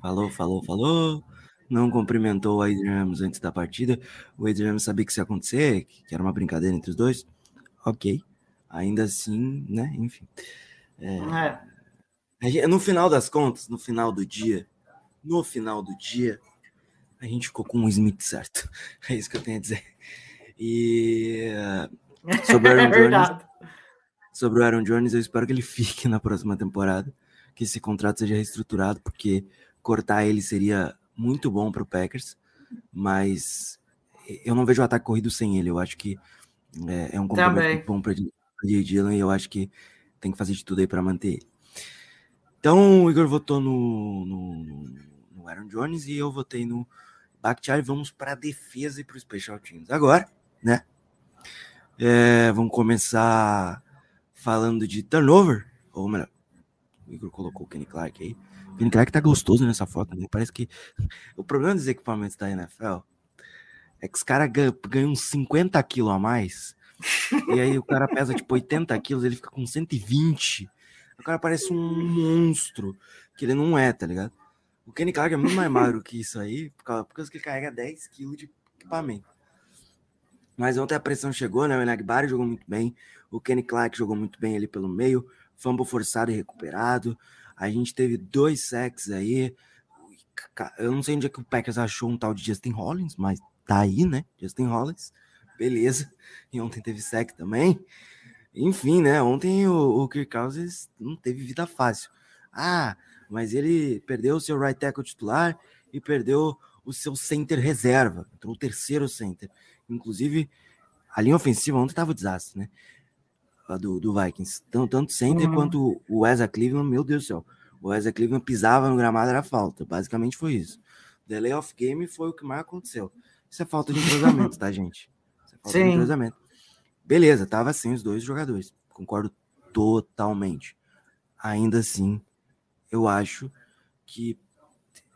Falou, falou, falou. Não cumprimentou o Adrian Ramos antes da partida. O Adrian Ramos sabia que isso ia acontecer, que era uma brincadeira entre os dois. Ok. Ainda assim, né? Enfim. É. No final das contas, no final do dia, no final do dia, a gente ficou com o Smith certo. É isso que eu tenho a dizer. E sobre o Aaron é Jones, sobre o Aaron Jones, eu espero que ele fique na próxima temporada, que esse contrato seja reestruturado, porque cortar ele seria muito bom para o Packers, mas eu não vejo o ataque corrido sem ele. Eu acho que é, é um complemento bom para J. Dillon e eu acho que tem que fazer de tudo aí para manter ele. Então, o Igor votou no, no, no Aaron Jones e eu votei no Bakhtiari. Vamos para a defesa e para os special teams. Agora, né? É, vamos começar falando de turnover, ou melhor, o Igor colocou o Kenny Clark aí. O Kenny Clark tá gostoso nessa foto, né? Parece que o problema dos equipamentos da NFL é que os caras ganham, ganham uns 50 quilos a mais, e aí o cara pesa tipo 80 quilos, ele fica com 120. O cara parece um monstro, que ele não é, tá ligado? O Kenny Clark é muito mais magro que isso aí, por causa, porque ele carrega 10 quilos de equipamento. Mas ontem a pressão chegou, né? O Enagbari jogou muito bem, o Kenny Clark jogou muito bem ali pelo meio, fumble forçado e recuperado. A gente teve dois sacks aí. Eu não sei onde é que o Packers achou um tal de Justin Hollins, mas tá aí, né? Justin Hollins, beleza. E ontem teve sec também. Enfim, né? Ontem o, o Kirk Cousins não teve vida fácil. Ah, mas ele perdeu o seu right tackle titular e perdeu o seu center reserva. Entrou o terceiro center. Inclusive, a linha ofensiva ontem estava um desastre, né? A do, do Vikings. Tanto, tanto center uhum. quanto o Wesley Cleveland, meu Deus do céu. O Wesley Cleveland pisava no gramado, era falta. Basicamente foi isso. Delay of game foi o que mais aconteceu. Isso é falta de entrosamento, tá, gente? Isso é falta Sim. de entrosamento. Beleza, tava sem os dois jogadores. Concordo totalmente. Ainda assim, eu acho que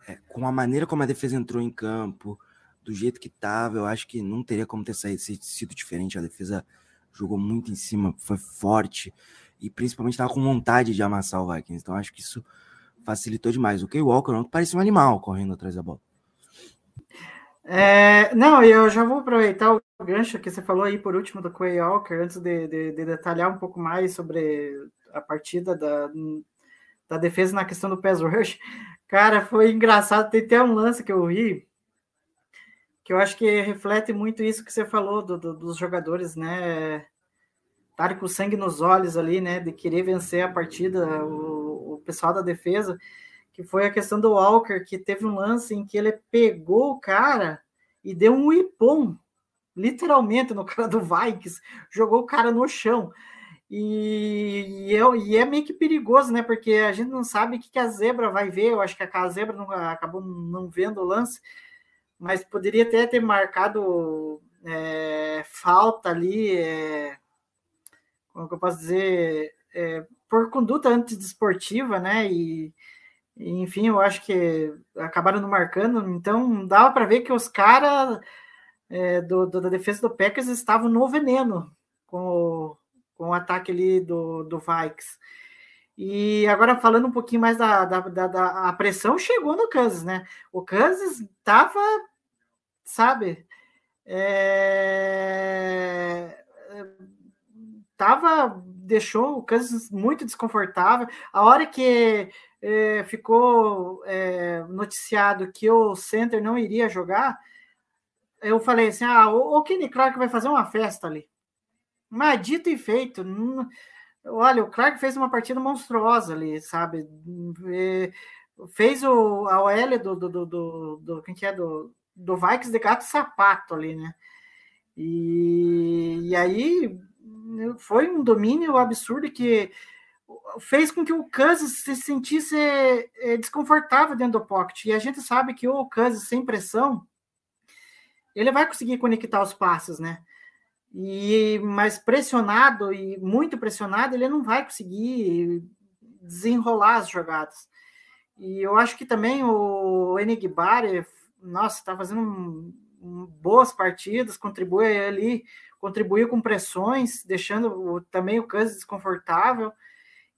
é, com a maneira como a defesa entrou em campo, do jeito que tava, eu acho que não teria como ter saído, sido diferente. A defesa jogou muito em cima, foi forte e principalmente estava com vontade de amassar o Vikings. Então acho que isso facilitou demais. O Kay Walker não parecia um animal correndo atrás da bola. É, não, eu já vou aproveitar o gancho que você falou aí por último do Quay Walker, antes de, de, de, detalhar um pouco mais sobre a partida da, da defesa na questão do pass rush. Cara, foi engraçado, tem até um lance que eu vi, que eu acho que reflete muito isso que você falou do, do, dos jogadores, né? Estarem com sangue nos olhos ali, né? De querer vencer a partida, o, o pessoal da defesa, que foi a questão do Walker, que teve um lance em que ele pegou o cara e deu um ipom, literalmente, no cara do Vikings, jogou o cara no chão. E, e, é, e, é, meio que perigoso, né? Porque a gente não sabe o que, que a zebra vai ver. Eu acho que a zebra não, acabou não vendo o lance mas poderia até ter marcado é, falta ali, é, como eu posso dizer, é, por conduta antidesportiva, né? E, e, enfim, eu acho que acabaram não marcando, então dava para ver que os caras é, do, do, da defesa do Packers estavam no veneno com o, com o ataque ali do, do Vikes. E agora falando um pouquinho mais da, da, da, da, a pressão chegou no Kansas, né? O Kansas estava sabe? É... Tava, deixou o Kansas muito desconfortável. A hora que é, ficou é, noticiado que o center não iria jogar, eu falei assim: ah, o, o Kenny Clark vai fazer uma festa ali. Mas dito e feito, não, olha, o Clark fez uma partida monstruosa ali, sabe? É, fez o, a OL do, do, do, do, do quem que é do, do Vikings de gato sapato ali, né? E, e aí foi um domínio absurdo que fez com que o Kansas se sentisse é, desconfortável dentro do pocket. E a gente sabe que o Kansas sem pressão, ele vai conseguir conectar os passos, né? E mas pressionado e muito pressionado, ele não vai conseguir desenrolar as jogadas. E eu acho que também o Enigbar nossa, está fazendo um, um, boas partidas, contribui ali, contribuiu com pressões, deixando o, também o Kansas desconfortável.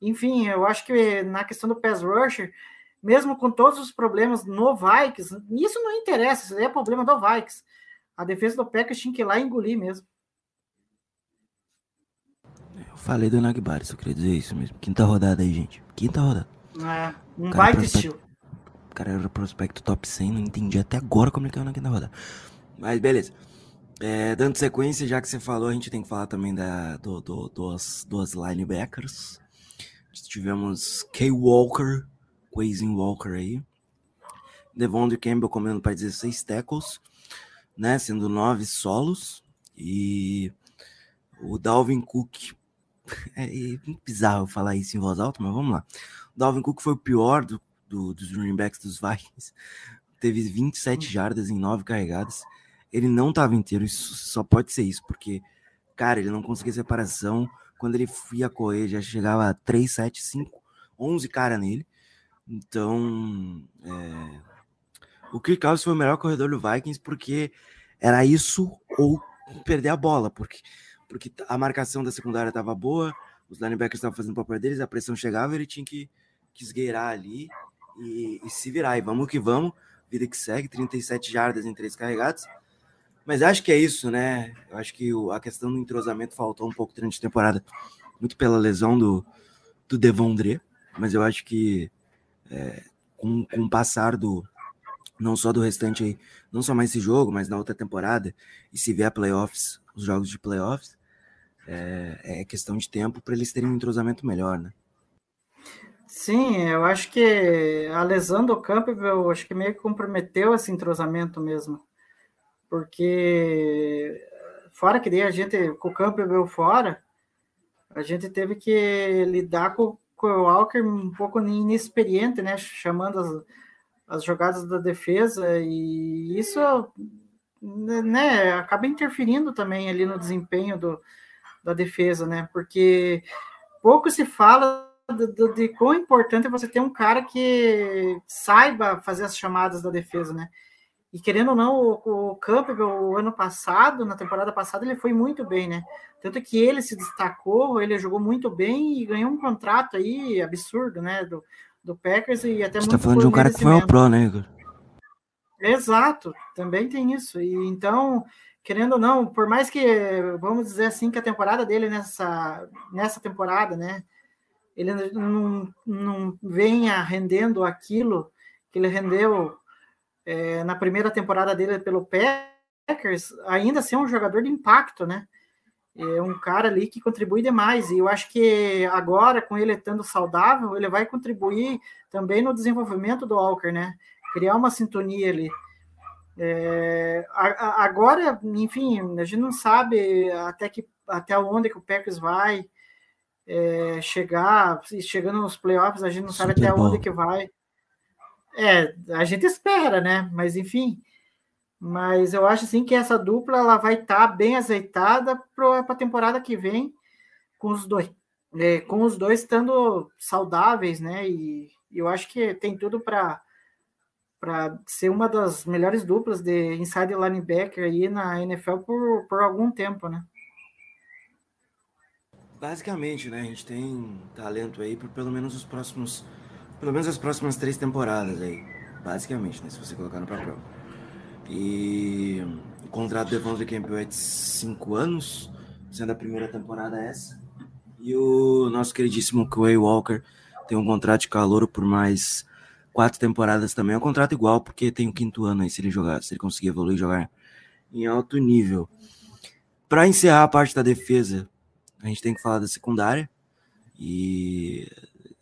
Enfim, eu acho que na questão do pass rusher, mesmo com todos os problemas no Vikings, isso não interessa, isso é problema do Vikings. A defesa do Packers tinha que ir lá engolir mesmo. Eu falei do Nagbar, só queria dizer isso mesmo. Quinta rodada aí, gente. Quinta rodada. É, um baita estilo cara era prospecto top 100, não entendi até agora como ele caiu na quinta rodada. Mas beleza. É, dando sequência, já que você falou, a gente tem que falar também da, do, do, dos, dos linebackers. Tivemos Kay Walker, Quasin Walker aí. Devondre Campbell comendo para 16 tackles, né? Sendo 9 solos. E o Dalvin Cook É, é bizarro falar isso em voz alta, mas vamos lá. O Dalvin Cook foi o pior do, do, dos running backs dos Vikings. Teve 27 jardas em 9 carregadas. Ele não estava inteiro, isso só pode ser isso, porque, cara, ele não conseguia separação. Quando ele ia correr, já chegava a 3, 7, 5, 11 cara nele. Então, é... o Kirk Cousins foi o melhor corredor do Vikings porque era isso ou perder a bola, porque, porque a marcação da secundária estava boa, os linebackers estavam fazendo o papel deles, a pressão chegava, ele tinha que, que esgueirar ali e, e, se virar. E vamos que vamos, vida que segue, 37 jardas em três carregados. Mas acho que é isso, né? Eu acho que o, a questão do entrosamento faltou um pouco durante a temporada, muito pela lesão do, do Devondre, mas eu acho que é, com, com o passar do, não só do restante aí, não só mais esse jogo, mas na outra temporada, e se vier playoffs, os jogos de playoffs, é, é questão de tempo para eles terem um entrosamento melhor, né? Sim, eu acho que a lesão do Campbell, acho que meio que comprometeu esse entrosamento mesmo, porque fora que daí a gente, com o Campbell fora, a gente teve que lidar com, com o Walker um pouco inexperiente, né, chamando as, as jogadas da defesa e isso né, acaba interferindo também ali no desempenho do, da defesa, né? Porque pouco se fala de, de, de quão importante é você ter um cara que saiba fazer as chamadas da defesa, né? E querendo ou não, o, o Campbell, o ano passado, na temporada passada, ele foi muito bem, né? Tanto que ele se destacou, ele jogou muito bem e ganhou um contrato aí absurdo, né? Do, do Packers e até Você tá falando de um cara que foi ao Pro, né, Igor? Exato, também tem isso. E então, querendo ou não, por mais que, vamos dizer assim, que a temporada dele nessa, nessa temporada, né, ele não, não venha rendendo aquilo que ele rendeu é, na primeira temporada dele pelo Packers, ainda ser um jogador de impacto, né? é um cara ali que contribui demais. E eu acho que agora, com ele estando saudável, ele vai contribuir também no desenvolvimento do Walker, né? Criar uma sintonia ali. É, agora, enfim, a gente não sabe até, que, até onde que o Packers vai é, chegar. Chegando nos playoffs, a gente não sabe Super até bom. onde que vai. É, a gente espera, né? Mas enfim, mas eu acho assim que essa dupla ela vai estar tá bem azeitada para a temporada que vem, com os dois, é, com os dois estando saudáveis, né? E, e eu acho que tem tudo para para ser uma das melhores duplas de inside linebacker aí na NFL por, por algum tempo, né? Basicamente, né? A gente tem talento aí por pelo menos os próximos, pelo menos as próximas três temporadas aí, basicamente, né? Se você colocar no papel. E o contrato do Evandro Campbell é de cinco anos, sendo a primeira temporada essa. E o nosso queridíssimo Quay Walker tem um contrato de calor por mais quatro temporadas também. É um contrato igual, porque tem o quinto ano aí se ele jogar, se ele conseguir evoluir e jogar em alto nível. Para encerrar a parte da defesa, a gente tem que falar da secundária. E.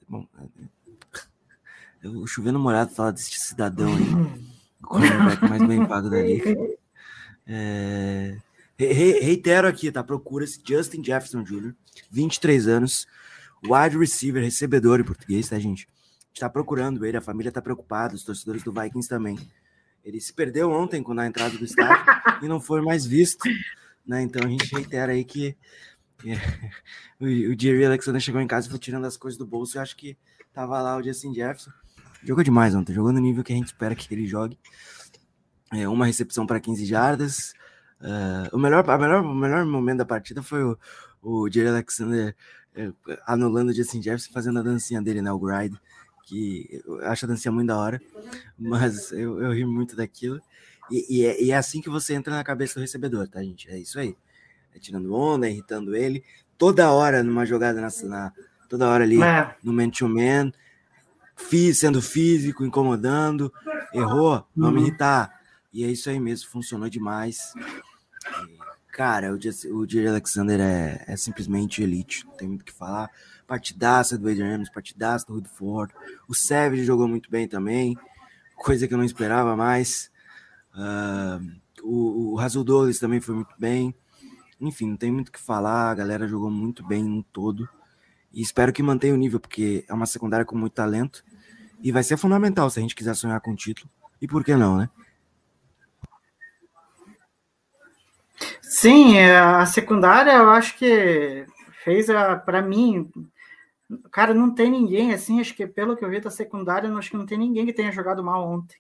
Bom, o chovendo molhado fala desse cidadão aí. o cornerback mais bem pago da liga. É... Reitero aqui, tá? Procura-se Justin Jefferson Jr., 23 anos, wide receiver, recebedor em português, tá, gente? Está procurando ele, a família tá preocupada, os torcedores do Vikings também. Ele se perdeu ontem com a entrada do estádio e não foi mais visto, né? Então a gente reitera aí que é, o, o Jerry Alexander chegou em casa e foi tirando as coisas do bolso. Eu acho que tava lá o Justin Jefferson. Jogou demais ontem, jogou no nível que a gente espera que ele jogue. É, uma recepção para 15 jardas. Uh, o, melhor, a melhor, o melhor momento da partida foi o, o Jerry Alexander é, anulando o Justin Jefferson fazendo a dancinha dele, né? O Gride, que eu acho a dancinha muito da hora, mas eu, eu ri muito daquilo. E, e, é, e, é, assim que você entra na cabeça do recebedor, tá, gente? É isso aí. É tirando onda, irritando ele. Toda hora numa jogada na, na toda hora ali é. no man-to-man, sendo físico, incomodando, errou, vamos uhum. irritar. E é isso aí mesmo, funcionou demais. Cara, o, Jerry Alexander é, é, simplesmente elite, não tem muito o que falar. Partidaça do Adrian Ramos, partidaça do Woodford. O Savage jogou muito bem também, coisa que eu não esperava mais. Uh, o, o Douglas também foi muito bem. enfim, não tem muito o que falar. A galera jogou muito bem no todo. E espero que mantenha o nível, porque é uma secundária com muito talento. E vai ser fundamental se a gente quiser sonhar com o título. E por que não, né? Sim, é, a secundária eu acho que fez a para mim, cara, não tem ninguém assim, acho que pelo que eu vi da secundária, acho que não tem ninguém que tenha jogado mal ontem.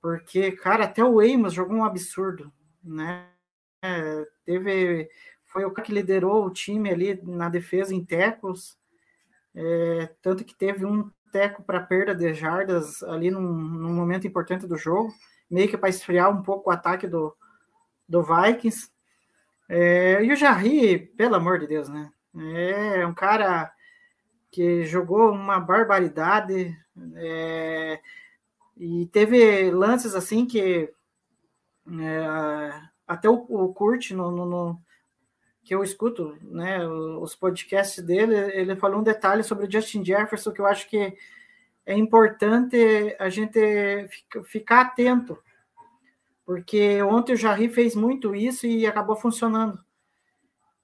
Porque, cara, até o Amos jogou um absurdo, né? É, teve foi o cara que liderou o time ali na defesa em tecos, é, tanto que teve um teco para perda de jardas ali num, num momento importante do jogo, meio que para esfriar um pouco o ataque do, do Vikings. É, e o Jarry, pelo amor de Deus, né? É um cara que jogou uma barbaridade é, e teve lances assim que é, até o, o Kurt no, no, no, que eu escuto, né, os podcasts dele, ele falou um detalhe sobre o Justin Jefferson que eu acho que é importante a gente ficar atento porque ontem o Jarry fez muito isso e acabou funcionando.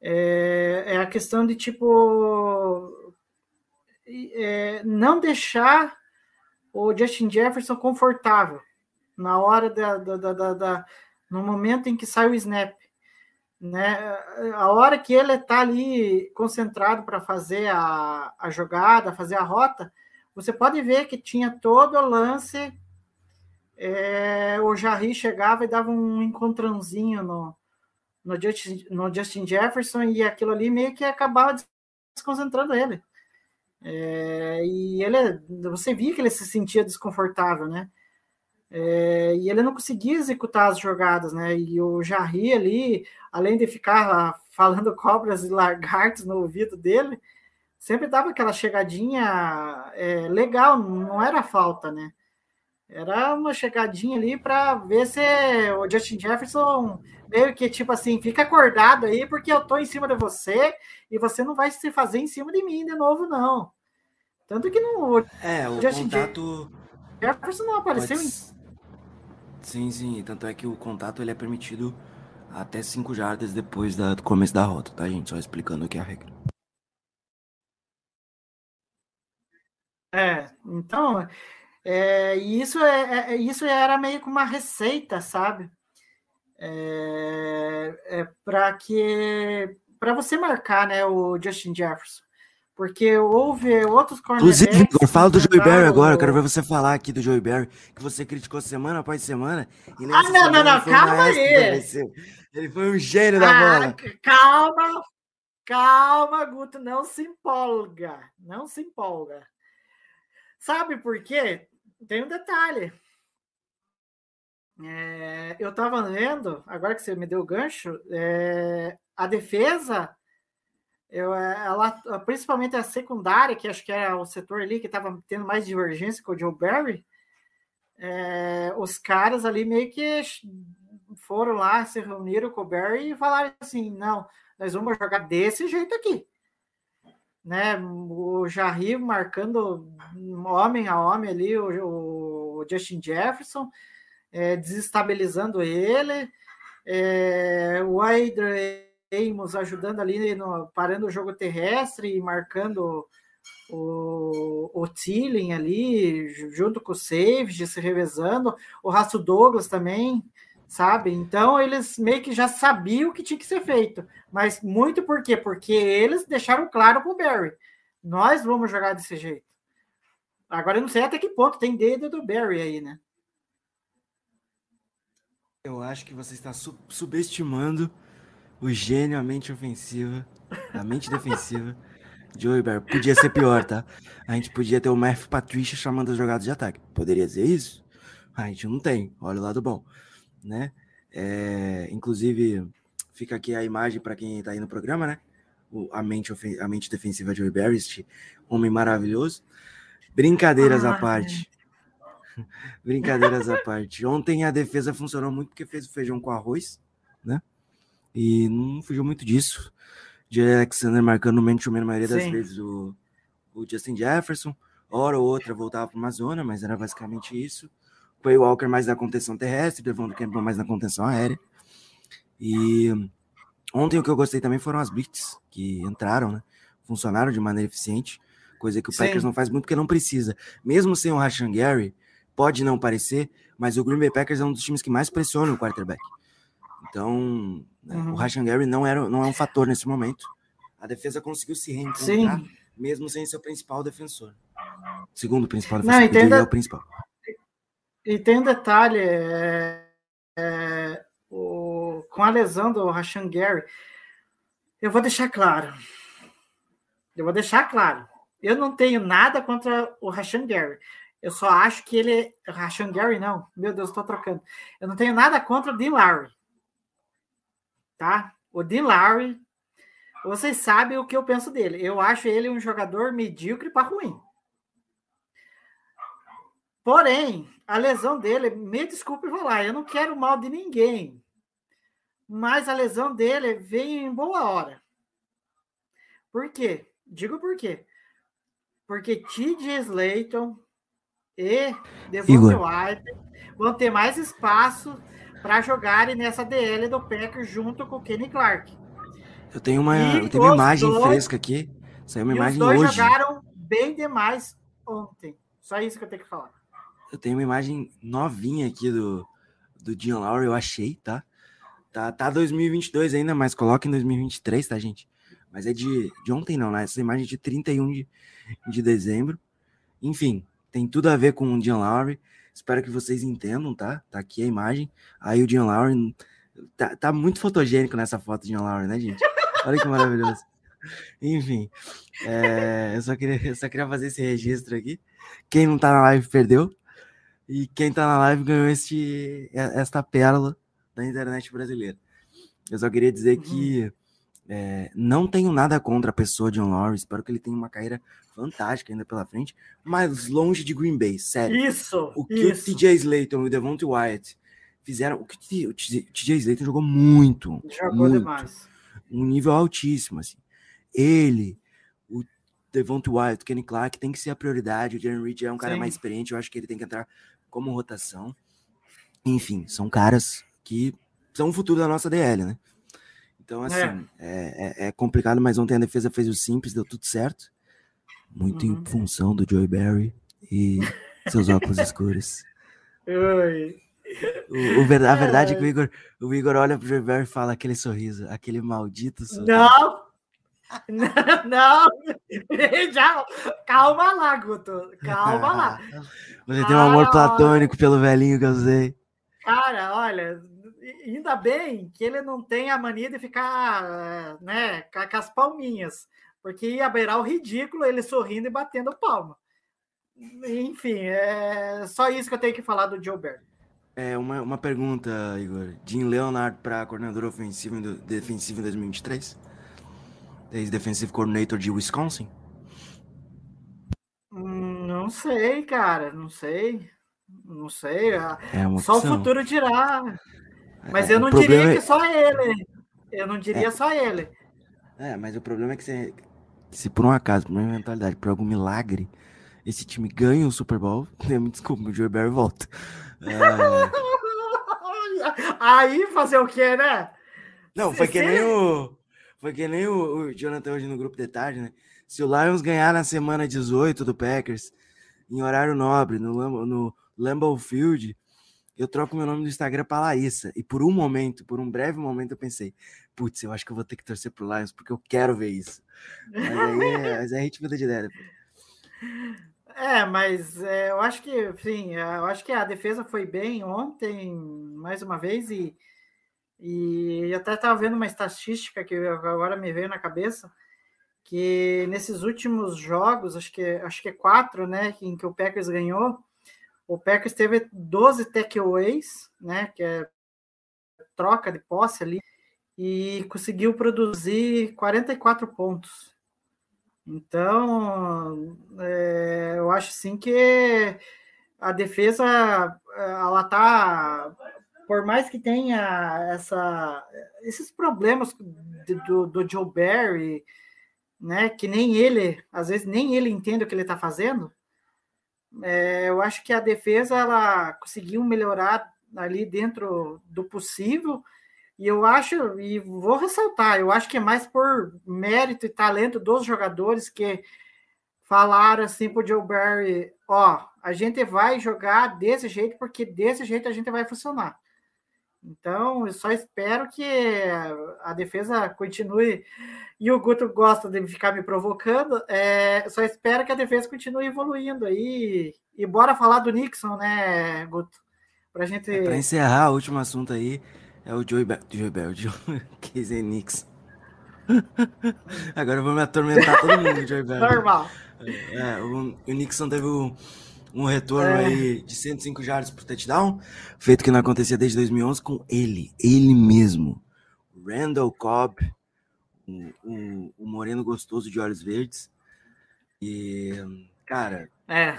É, é a questão de tipo é, não deixar o Justin Jefferson confortável na hora da, da, da, da, no momento em que sai o snap. Né? A hora que ele está ali concentrado para fazer a, a jogada, fazer a rota, você pode ver que tinha todo o lance é, o Jarry chegava e dava um encontrãozinho no, no, Justin, no Justin Jefferson e aquilo ali meio que acabava desconcentrando ele. É, e ele, você via que ele se sentia desconfortável, né? É, e ele não conseguia executar as jogadas, né? E o Jarry ali, além de ficar falando cobras e lagartos no ouvido dele, sempre dava aquela chegadinha é, legal, não era falta, né? Era uma chegadinha ali para ver se o Justin Jefferson meio que tipo assim, fica acordado aí porque eu tô em cima de você e você não vai se fazer em cima de mim de novo, não. Tanto que não. É, o Justin contato. Jefferson não apareceu pode... em. Sim, sim. Tanto é que o contato ele é permitido até 5 jardas depois da, do começo da rota, tá, gente? Só explicando aqui a regra. É, então, é, e isso, é, é, isso era meio que uma receita, sabe? É, é para que para você marcar né, o Justin Jefferson. Porque houve outros Inclusive, fala do Joey Barry agora. Eu quero ver você falar aqui do Joey Barry, que você criticou semana após semana. ah, não, não, não, calma aí. Ele foi um gênio da ah, bola. Calma, calma, Guto, não se empolga. Não se empolga. Sabe por quê? tem um detalhe. É, eu estava vendo, agora que você me deu o gancho, é, a defesa, eu, ela, principalmente a secundária, que acho que era o setor ali que estava tendo mais divergência com o Joe Barry, é, os caras ali meio que foram lá, se reuniram com o Barry e falaram assim: não, nós vamos jogar desse jeito aqui né? O Jarry marcando homem a homem ali, o, o Justin Jefferson, é, desestabilizando ele, é, o Adrian Amos ajudando ali, no, parando o jogo terrestre e marcando o, o Tilling ali, junto com o Safety, se revezando, o Raço Douglas também, sabe? Então eles meio que já sabiam o que tinha que ser feito, mas muito por quê? Porque eles deixaram claro para o Barry: nós vamos jogar desse jeito. Agora eu não sei até que ponto tem dedo do Barry aí, né? Eu acho que você está su subestimando o gênio, a mente ofensiva, a mente defensiva de Barry. Podia ser pior, tá? A gente podia ter o Matthew Patricia chamando as jogadas de ataque. Poderia dizer isso? A gente não tem. Olha o lado bom né? É, inclusive, fica aqui a imagem para quem está aí no programa, né? O, a, mente a mente defensiva de Barry, homem maravilhoso. Brincadeiras ah, à parte. É. Brincadeiras à parte. Ontem a defesa funcionou muito porque fez o feijão com arroz, né? E não fugiu muito disso. De Alexander marcando o mente na maioria das Sim. vezes o, o Justin Jefferson. Hora ou outra voltava para uma zona, mas era basicamente isso. Quay Walker mais na contenção terrestre, Devon Campbell mais na contenção aérea. E Ontem o que eu gostei também foram as blitz que entraram, né? Funcionaram de maneira eficiente, coisa que o Sim. Packers não faz muito porque não precisa. Mesmo sem o Rashan Gary, pode não parecer, mas o Green Bay Packers é um dos times que mais pressiona o quarterback. Então, né, Uhum. o Rashan Gary não, era, não é um fator nesse momento. A defesa conseguiu se reencontrar, Sim. mesmo sem seu principal defensor. Segundo principal Não, defensor, entenda- ele é o principal. E tem um detalhe, é, é, o- com a lesão do Rashan Gary, eu vou deixar claro. Eu vou deixar claro. Eu não tenho nada contra o Rashan Gary. Eu só acho que ele. Rashan Gary, não. Meu Deus, estou trocando. Eu não tenho nada contra o Dean Lowry. Tá? O Dean Lowry, vocês sabem o que eu penso dele. Eu acho ele um jogador medíocre para ruim. Porém, a lesão dele, me desculpe falar, eu não quero mal de ninguém. Mas a lesão dele vem em boa hora. Por quê? Digo por quê. Porque TJ Slayton e Igor. White vão ter mais espaço para jogarem nessa DL do Packers junto com o Kenny Clark. Eu tenho uma, E eu tenho uma imagem dois- fresca aqui. Saiu uma e os imagem dois hoje. jogaram bem demais ontem. Só isso que eu tenho que falar. Eu tenho uma imagem novinha aqui do, do Dean Lowry, eu achei, tá? Tá, tá 2022 ainda, mas coloca em 2023, tá, gente? Mas é de, de ontem não, né? Essa imagem é de 31 de, de dezembro. Enfim, tem tudo a ver com o Dean Lowry. Espero que vocês entendam, tá? Tá aqui a imagem. Aí o Dean Lowry tá, tá muito fotogênico nessa foto, Dean Lowry, né, gente? Olha que maravilhoso. Enfim, é, eu, só queria, eu só queria fazer esse registro aqui. Quem não tá na live perdeu. E quem tá na live ganhou este, esta pérola da internet brasileira. Eu só queria dizer Uhum. que é, não tenho nada contra a pessoa John Lawrence. Espero que ele tenha uma carreira fantástica ainda pela frente, mas longe de Green Bay, sério. Isso, O que isso. o TJ Slayton e o Devontae Wyatt fizeram, o que o TJ Slayton jogou muito, Jogou muito, demais. um nível altíssimo, assim. Ele, o Devontae Wyatt, o Kenny Clark tem que ser a prioridade. O Jeremy Reed é um cara Sim. mais experiente, eu acho que ele tem que entrar como rotação. Enfim, são caras que são o futuro da nossa DL, né? Então, assim, é, é- é complicado, mas ontem a defesa fez o simples, deu tudo certo. Muito Uhum. em função do Joey Barry e seus óculos escuros. Ui. O, o a verdade é que o Igor, o Igor olha pro Joey Barry e fala aquele sorriso, aquele maldito sorriso. Não! Não! Já, calma lá, Guto. Calma lá. Você tem um amor Ah, platônico pelo velhinho que eu sei. Cara, olha, ainda bem que ele não tem a mania de ficar, né, com as palminhas, porque ia beirar o ridículo ele sorrindo e batendo palma. Enfim, é só isso que eu tenho que falar do Joe Barry. É uma, uma pergunta, Igor. Jim Leonard para coordenador ofensivo e defensivo em 2023? Ex-defensive coordinator de Wisconsin? Hum, Não sei, cara, não sei. Não sei. ah, É Só o futuro dirá. Mas É, eu não diria é- que só ele. Eu não diria só ele. É, mas o problema é que se, se por um acaso, por uma eventualidade, por algum milagre, esse time ganha o Super Bowl, me desculpa, o Joe Barry volta. É, Aí fazer o quê, né? Não, foi que nem o. Foi que nem o, o Jonathan hoje no grupo de tarde, né? Se o Lions ganhar na semana 18 do Packers, em horário nobre, no, Lambeau- no Lambeau Field, eu troco meu nome do Instagram pra Larissa. E por um momento, por um breve momento, eu pensei, putz, eu acho que eu vou ter que torcer pro Lions, porque eu quero ver isso. Mas aí, é- mas aí a gente muda de ideia depois. É, mas é, eu acho que, sim, é, eu acho que a defesa foi bem ontem, mais uma vez, e, e até estava vendo uma estatística que agora me veio na cabeça, que nesses últimos jogos, acho que, acho que é quatro, né, em que o Packers ganhou, o Packers teve 12 takeaways, né, que é troca de posse ali, e conseguiu produzir 44 pontos. Então, é, eu acho sim que a defesa, ela tá, por mais que tenha essa, esses problemas do, do Joe Barry, né, que nem ele, às vezes nem ele entende o que ele está fazendo, é, eu acho que a defesa ela conseguiu melhorar ali dentro do possível E eu acho, e vou ressaltar, eu acho que é mais por mérito e talento dos jogadores que falaram assim pro Joe Barry, ó, a gente vai jogar desse jeito porque desse jeito a gente vai funcionar. Então, eu só espero que a defesa continue. E o Guto gosta de ficar me provocando. É, só espero que a defesa continue evoluindo aí. E bora falar do Nixon, né, Guto? Pra gente. É, Para encerrar, o último assunto aí é o Joey, Be Joey Bell, Joe Casey Nixon. Agora eu vou me atormentar todo mundo, Joey Bell. Normal. É, o, o Nixon teve um, um retorno É. aí de 105 jardas pro touchdown, feito que não acontecia desde 2011 com ele, ele mesmo, Randall Cobb, o, o, o moreno gostoso de olhos verdes. E, cara, É.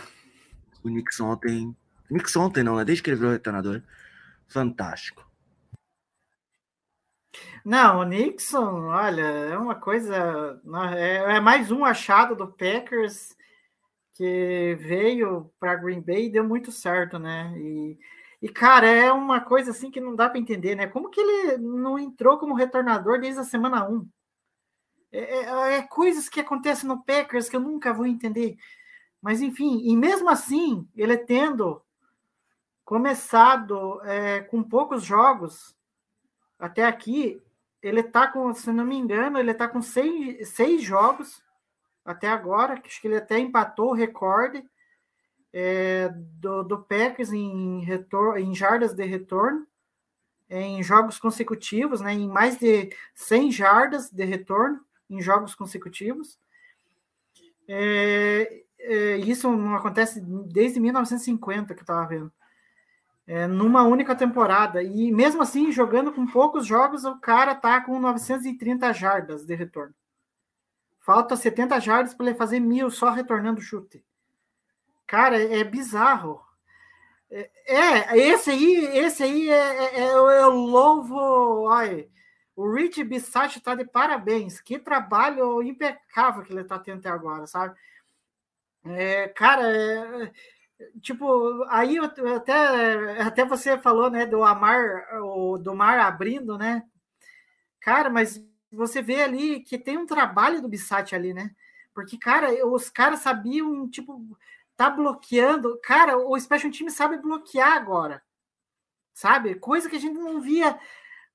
o Nixon ontem, Nixon ontem não, né? Desde que ele virou retornador, fantástico. Não, o Nixon, olha, é uma coisa. É, é mais um achado do Packers que veio para Green Bay e deu muito certo, né? E, e, cara, é uma coisa assim que não dá para entender, né? Como que ele não entrou como retornador desde a semana 1? É, é, é coisas que acontecem no Packers que eu nunca vou entender. Mas, enfim, e mesmo assim, ele tendo começado é, com poucos jogos até aqui, ele tá com, se não me engano, ele tá com seis, seis jogos até agora, acho que ele até empatou o recorde é, do, do Packers em, retor em jardas de retorno, em jogos consecutivos, né, em mais de 100 jardas de retorno em jogos consecutivos. É, é, isso não acontece desde 1950 que eu estava vendo. É, numa única temporada. E mesmo assim, jogando com poucos jogos, o cara tá com 930 jardas de retorno. Falta 70 jardas para ele fazer mil só retornando o chute. Cara, é, bizarro. É, é, esse aí, esse aí é, é, é eu louvo. Olha, o Rich Bissatti tá de parabéns. Que trabalho impecável que ele tá tendo até agora, sabe? É, cara, é, tipo, aí até, até você falou, né, do Amar, o, do mar abrindo, né? Cara, mas você vê ali que tem um trabalho do Bissatti ali, né? Porque, cara, os caras sabiam, tipo, tá bloqueando. Cara, o Special Team sabe bloquear agora. Sabe? Coisa que a gente não via,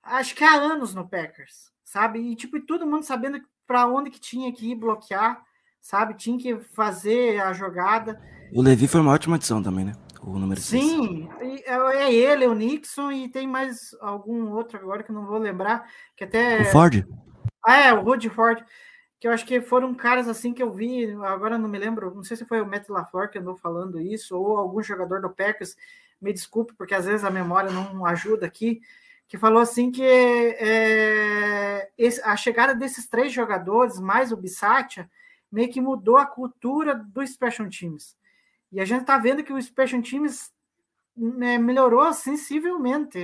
acho que há anos no Packers, sabe? E, tipo, todo mundo sabendo para onde que tinha que ir bloquear, sabe? Tinha que fazer a jogada. O Levi foi uma ótima adição também, né? O número Sim, é ele, o Nixon, e tem mais algum outro agora que eu não vou lembrar, que até... O Ford? Ah, é, o Rudy Ford, que eu acho que foram caras assim que eu vi, agora não me lembro, não sei se foi o Matt LaFleur que andou falando isso, ou algum jogador do Packers, me desculpe, porque às vezes a memória não ajuda aqui, que falou assim que é, a chegada desses três jogadores, mais o Bissatia, meio que mudou a cultura do Special Teams. E a gente tá vendo que o Special Teams né, melhorou sensivelmente,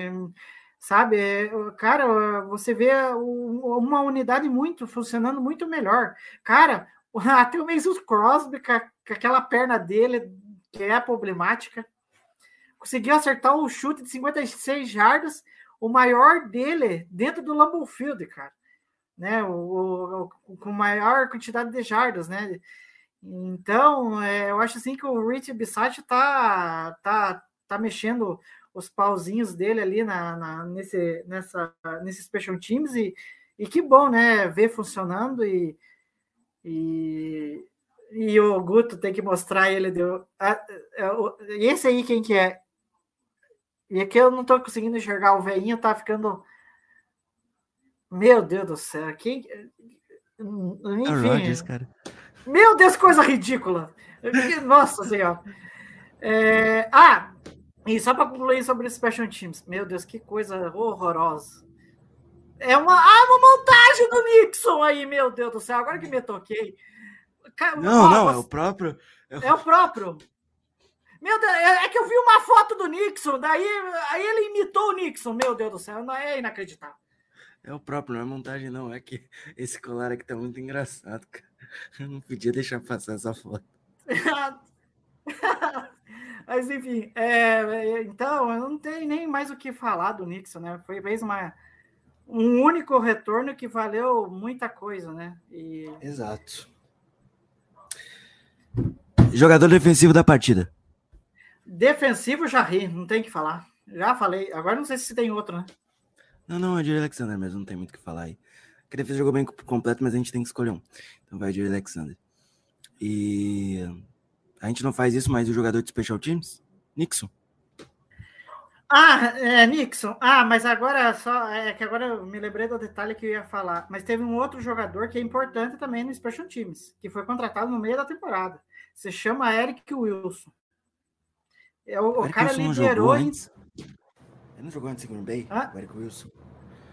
sabe? Cara, você vê uma unidade muito funcionando muito melhor. Cara, até o Mason Crosby, com, aquela perna dele, que é problemática, conseguiu acertar o chute de 56 jardas, o maior dele dentro do Lambeau Field, cara. Né, o, o, com maior quantidade de jardas, né? Então, é, eu acho assim que o Rich Bissatti tá, tá, tá mexendo os pauzinhos dele ali na, na, nesse, nessa, nesse Special Teams e, e que bom, né? Ver funcionando e, e, e o Guto tem que mostrar ele. Deu, esse aí quem que é? E aqui eu não tô conseguindo enxergar o velhinho, tá ficando. Meu Deus do céu, quem. Enfim. Rodgers, cara. Meu Deus, coisa ridícula! Nossa Senhora! É... Ah, e só para concluir sobre os Special Teams, meu Deus, que coisa horrorosa. É uma, ah, uma montagem do Nixon aí, meu Deus do céu, agora que me toquei. Não, não, é o próprio. É o próprio. Meu Deus, é que eu vi uma foto do Nixon, daí aí ele imitou o Nixon, meu Deus do céu, não é inacreditável. É o próprio, não é montagem, não. É que esse colar aqui tá muito engraçado, cara. Eu não podia deixar passar essa foto. Mas enfim, é, então eu não tenho nem mais o que falar do Nixon, né? Foi fez uma, um único retorno que valeu muita coisa, né? E Exato. Jogador defensivo da partida. defensivo já ri, não tem o que falar. Já falei. Agora não sei se tem outro, né? Não, não, é Jerry Alexander mesmo, não tem muito o que falar aí. A defesa jogou bem completo, mas a gente tem que escolher um. Então vai o Jerry Alexander. E a gente não faz isso, mas o jogador de Special Teams? Nixon. Ah, é, Nixon. Ah, mas agora só. É que agora eu me lembrei do detalhe que eu ia falar. Mas teve um outro jogador que é importante também no Special Teams, que foi contratado no meio da temporada. Se chama Eric Wilson. É, o, o cara Wilson não liderou jogou antes? Ele não jogou antes em Green Bay? Hã? O Eric Wilson.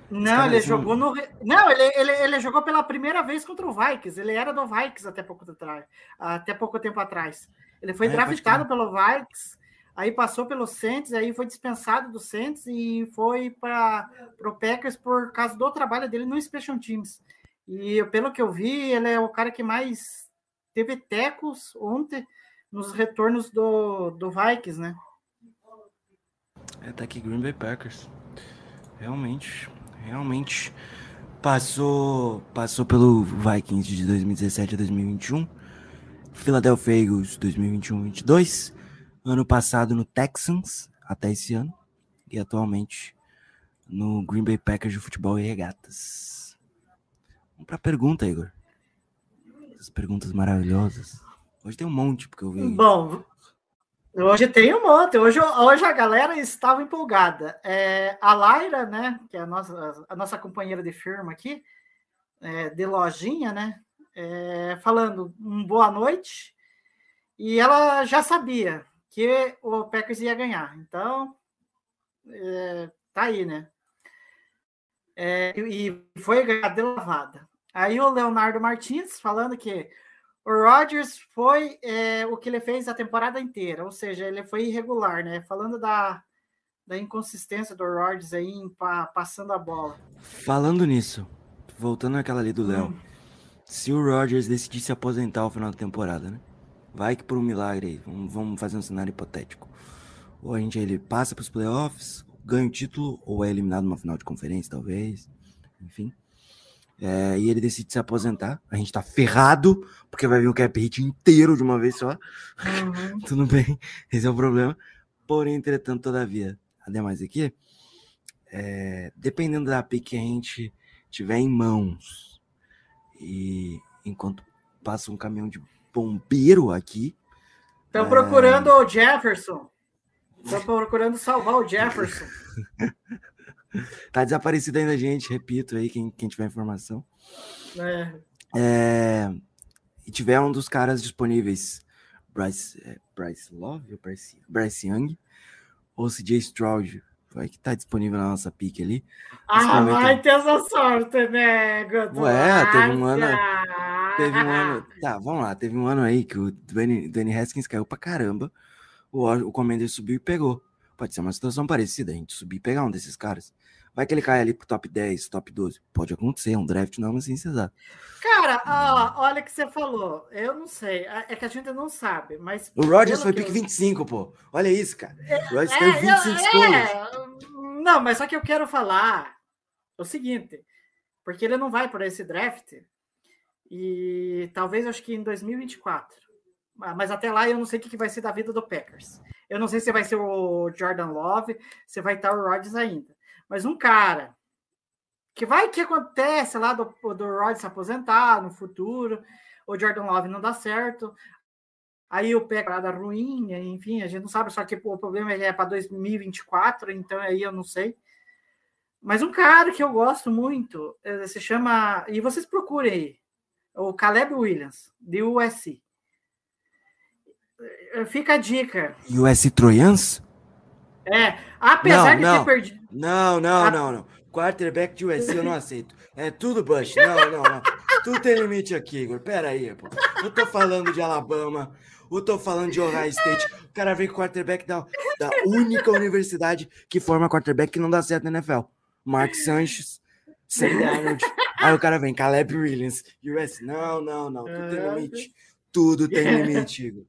Não, ele jogou no. Não, ele, ele, ele jogou pela primeira vez contra o Vikings. Ele era do Vikings até pouco, atrás, até pouco tempo atrás. Ele foi é, draftado pelo Vikings, aí passou pelo Saints, aí foi dispensado do Saints e foi para o Packers por causa do trabalho dele no Special Teams. E pelo que eu vi, ele é o cara que mais teve tecos ontem nos retornos do, do Vikings, né? É, tá aqui Green Bay Packers. Realmente, realmente passou, passou pelo Vikings de 2017 a 2021, Philadelphia Eagles 2021-22, ano passado no Texans até esse ano e atualmente no Green Bay Packers de futebol e regatas. Vamos pra pergunta, Igor. Essas perguntas maravilhosas. Hoje tem um monte porque eu vi. Bom, hoje tem um monte. Hoje, hoje a galera estava empolgada. É, a Laira, né, que é a nossa, a nossa companheira de firma aqui, é, de lojinha, né, é, falando um boa noite. E ela já sabia que o Packers ia ganhar. Então, é, tá aí, né? É, e foi ganhar de lavada. Aí o Leonardo Martins falando que o Rodgers foi é, o que ele fez a temporada inteira, ou seja, ele foi irregular, né? Falando da, da inconsistência do Rodgers aí em pa- passando a bola. Falando nisso, voltando àquela ali do Léo. Hum. Se o Rodgers decidir se aposentar ao final da temporada, né? Vai que por um milagre aí, vamos, vamos fazer um cenário hipotético. Ou a gente ele passa para os playoffs, ganha o título, ou é eliminado numa final de conferência, talvez. Enfim. É, e ele decide se aposentar. A gente tá ferrado, porque vai vir um cap hit inteiro de uma vez só. Uhum. Tudo bem, esse é o problema. Porém, entretanto, todavia, ademais aqui, é, dependendo da pick que a gente tiver em mãos, e enquanto passa um caminhão de bombeiro aqui, Estão É. procurando o Jefferson. Estão procurando salvar o Jefferson. tá desaparecido ainda, gente, repito aí, quem, quem tiver informação. É, É, e tiver um dos caras disponíveis, Bryce, é, Bryce Love ou Bryce, Bryce Young, ou CJ Stroud, vai que tá disponível na nossa pick ali. Ah, vai ter essa sorte, né, Guto? Ué, teve um ano- Ah, Teve um ano. Tá, vamos lá. Teve um ano aí que o Dwayne, Dwayne Haskins caiu pra caramba. O, o Commander subiu e pegou. Pode ser uma situação parecida, a gente subir e pegar um desses caras. Vai que ele cai ali pro top 10, top 12. Pode acontecer, é um draft não é uma ciência exata. Cara, ó, olha o que você falou. Eu não sei. É que a gente não sabe, mas. O Rodgers pelo foi pick eu- 25, pô. Olha isso, cara. O Rodgers É, caiu eu- 25 escolhas. é, não, mas só que eu quero falar o seguinte, porque ele não vai para esse draft e talvez acho que em 2024. Ah, Mas até lá eu não sei o que vai ser da vida do Packers. Eu não sei se vai ser o Jordan Love, se vai estar o Rodgers ainda. Mas um cara que vai que acontece lá do, do Rodgers se aposentar no futuro, o Jordan Love não dá certo, Aí o pé parada ruim, enfim, a gente não sabe, só que o problema é para 2024, então aí eu não sei. Mas um cara que eu gosto muito eh, se chama. E vocês procurem aí, o Caleb Williams, de USC. Eh, Fica a dica. US Troyans? É, apesar Não, de não. ter perdido. Não, não, Ah. não, não. Quarterback de USC eu não aceito. É tudo Bush. Não, não, não. Tudo tem limite aqui, Igor. Pera aí, pô. Eu tô falando de Alabama. Eu tô falando de Ohio State. O cara vem com quarterback da, da única universidade que forma quarterback que não dá certo na NFL. Mark Sanchez, Sam Darnold. Aí o cara vem, Caleb Williams, US. Não, não, não. Tudo tem limite. Tudo tem limite, Igor.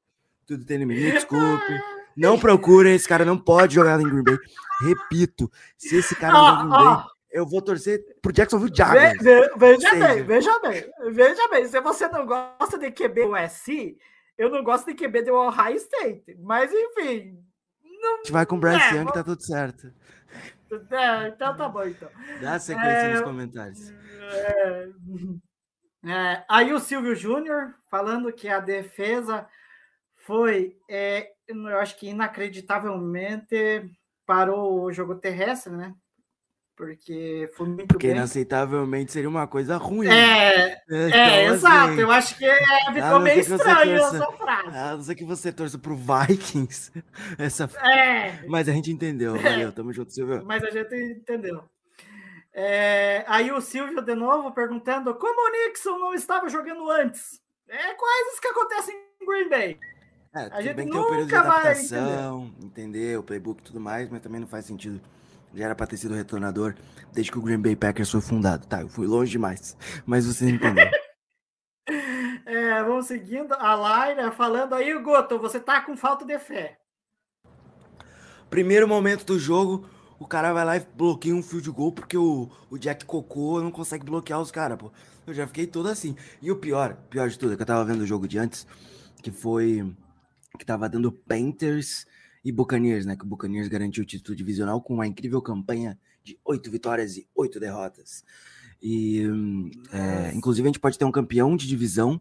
Tudo tem limite. Me desculpe. Não procura, esse cara não pode jogar em Green Bay. Repito, se esse cara Ó, jogar em Green Bay, ó, Eu vou torcer pro Jacksonville Jaguars. ve- veja bem, veja bem, veja bem. Se você não gosta de QB USC, eu não gosto de QB do Ohio State. Mas, enfim. A gente vai com o Bryce É, Young, tá tudo certo. é, então tá bom, então. Dá sequência É, nos comentários. É, é, aí o Silvio Júnior falando que a defesa foi, é, eu acho que inacreditavelmente parou o jogo terrestre, né? Porque foi muito Porque bem. inacceitavelmente seria uma coisa ruim. É, Então, é, exato. assim, Eu acho que é, ficou meio estranho torça- essa frase. A não ser que você torça pro Vikings. Essa... É, Mas a gente entendeu. Valeu, tamo junto, Silvio. mas a gente entendeu. É, aí o Silvio de novo perguntando como o Nixon não estava jogando antes. É coisas que acontecem em Green Bay. É, A gente tem o período de nunca vai entender o playbook e tudo mais, mas também não faz sentido. Já era pra ter sido retornador desde que o Green Bay Packers foi fundado. Tá, eu fui longe demais. Mas você entendeu. É, vamos seguindo. A Laira falando aí, Goto, você tá com falta de fé. Primeiro momento do jogo, o cara vai lá e bloqueia um field goal porque o, o Jack Cocô não consegue bloquear os caras, pô. Eu já fiquei todo assim. E o pior, pior de tudo, é que eu tava vendo o jogo de antes, que foi que tava dando Panthers e Buccaneers, né? Que o Buccaneers garantiu o título divisional com uma incrível campanha de oito vitórias e oito derrotas. E, hum, é, inclusive, a gente pode ter um campeão de divisão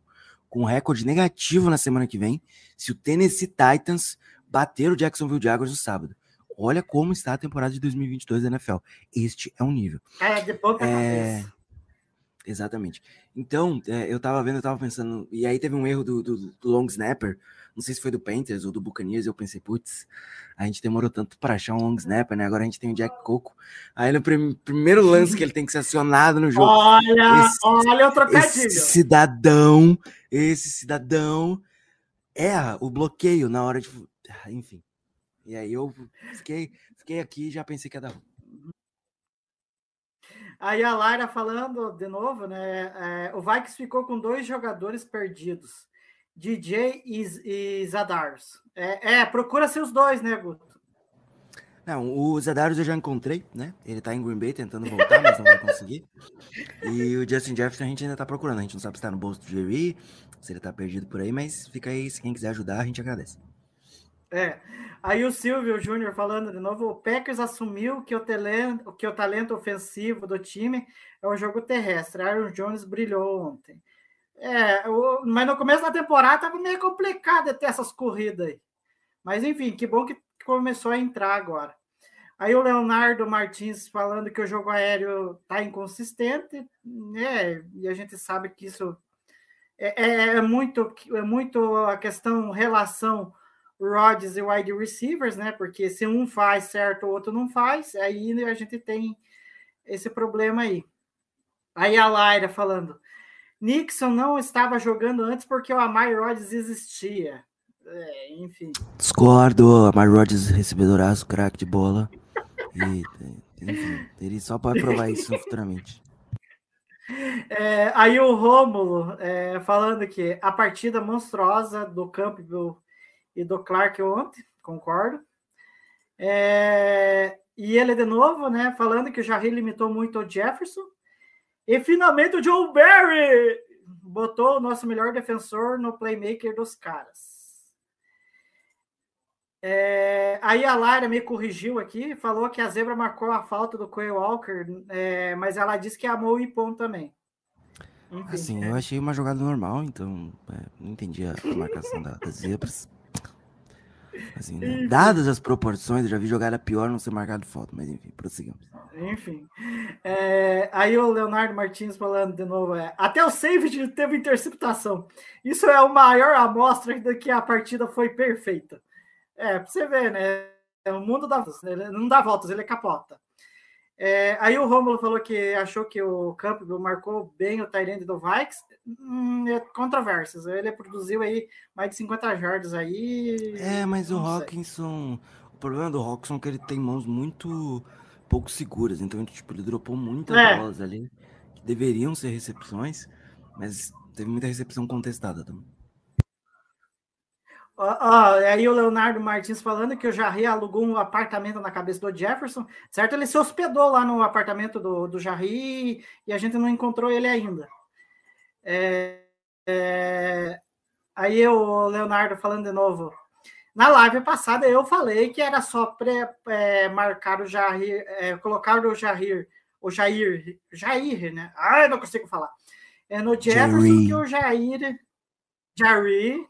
com recorde negativo na semana que vem, se o Tennessee Titans bater o Jacksonville Jaguars no sábado. Olha como está a temporada de 2022 da NFL. Este é um nível. É, de ponta É, cabeça. Exatamente. Então, é, eu tava vendo, eu tava pensando, e aí teve um erro do, do, do long snapper, não sei se foi do Panthers ou do Buccaneers, eu pensei, putz, a gente demorou tanto para achar um long snapper, né? Agora a gente tem o Jack Coco. Aí no prim- primeiro lance que ele tem que ser acionado no jogo, Olha, esse- olha o esse trocadilho. cidadão, esse cidadão erra o bloqueio na hora de. Ah, Enfim. E aí eu fiquei, fiquei aqui e já pensei que ia dar ruim. Aí a Lara falando de novo, né? é, o Vikings ficou com dois jogadores perdidos, DJ e, e Zadars. É, é, procura-se os dois, né, Guto? Não, o Zadarius eu já encontrei, né? Ele tá em Green Bay tentando voltar, mas não vai conseguir. E o Justin Jefferson a gente ainda tá procurando. A gente não sabe se tá no bolso do Jerry, se ele tá perdido por aí, mas fica aí, se quem quiser ajudar, a gente agradece. É. Aí o Silvio Júnior falando de novo, o Packers assumiu que o, talento, que o talento ofensivo do time é o jogo terrestre. Aaron Jones brilhou ontem. É, mas no começo da temporada tava meio complicado ter essas corridas aí. Mas enfim, que bom que começou a entrar agora. Aí o Leonardo Martins falando que o jogo aéreo tá inconsistente, né? E a gente sabe que isso é, é- é muito, é muito a questão relação Rodgers e wide receivers, né? Porque se um faz certo, o outro não faz, aí a gente tem esse problema aí. Aí a Laira falando, Nixon não estava jogando antes porque o Amari Rodgers existia. É, enfim. Discordo, a Mary Rodgers recebedoraço, craque de bola. E, enfim, ele só pode provar isso futuramente. É, aí o Rômulo é, falando que a partida monstruosa do Campbell e do Clark ontem, concordo. É, e ele de novo, né, falando que o Jarry limitou muito o Jefferson. E finalmente o Joe Barry botou o nosso melhor defensor no playmaker dos caras. É, aí a Lara me corrigiu aqui, falou que a zebra marcou a falta do Quay Walker, é, mas ela disse que amou o Ipon também. Enfim, Assim, é. eu achei uma jogada normal, então é, não entendi a a marcação da- das zebras. Assim, né? Dadas as proporções, eu já vi jogada pior não ser marcado falta, mas enfim, prosseguimos. Enfim. É, aí o Leonardo Martins falando de novo, é, até o safety teve interceptação. Isso é o maior amostra de que a partida foi perfeita. É, pra você ver, né? É o mundo dá voltas, né? Não dá voltas, ele capota. É, aí o Romulo falou que achou que o Campbell marcou bem o Tyrande do Vikes. Hum, é controvérsias. Ele produziu aí mais de 50 jardas aí. É, mas o. Hawkinson. O problema do Hawkinson é que ele tem mãos muito pouco seguras. Então, tipo, ele dropou muitas É. bolas ali que deveriam ser recepções, mas teve muita recepção contestada também. Ó, ó, aí o Leonardo Martins falando que o Jarry alugou um apartamento na cabeça do Jefferson, certo? Ele se hospedou lá no apartamento do, do Jarry e a gente não encontrou ele ainda. É, é, aí o Leonardo falando de novo. Na live passada eu falei que era só pré, é, marcar o Jair, é, colocar o Jair, o Jair, Jair, né? Ai, não consigo falar. É no Jefferson que o Jair, Jair,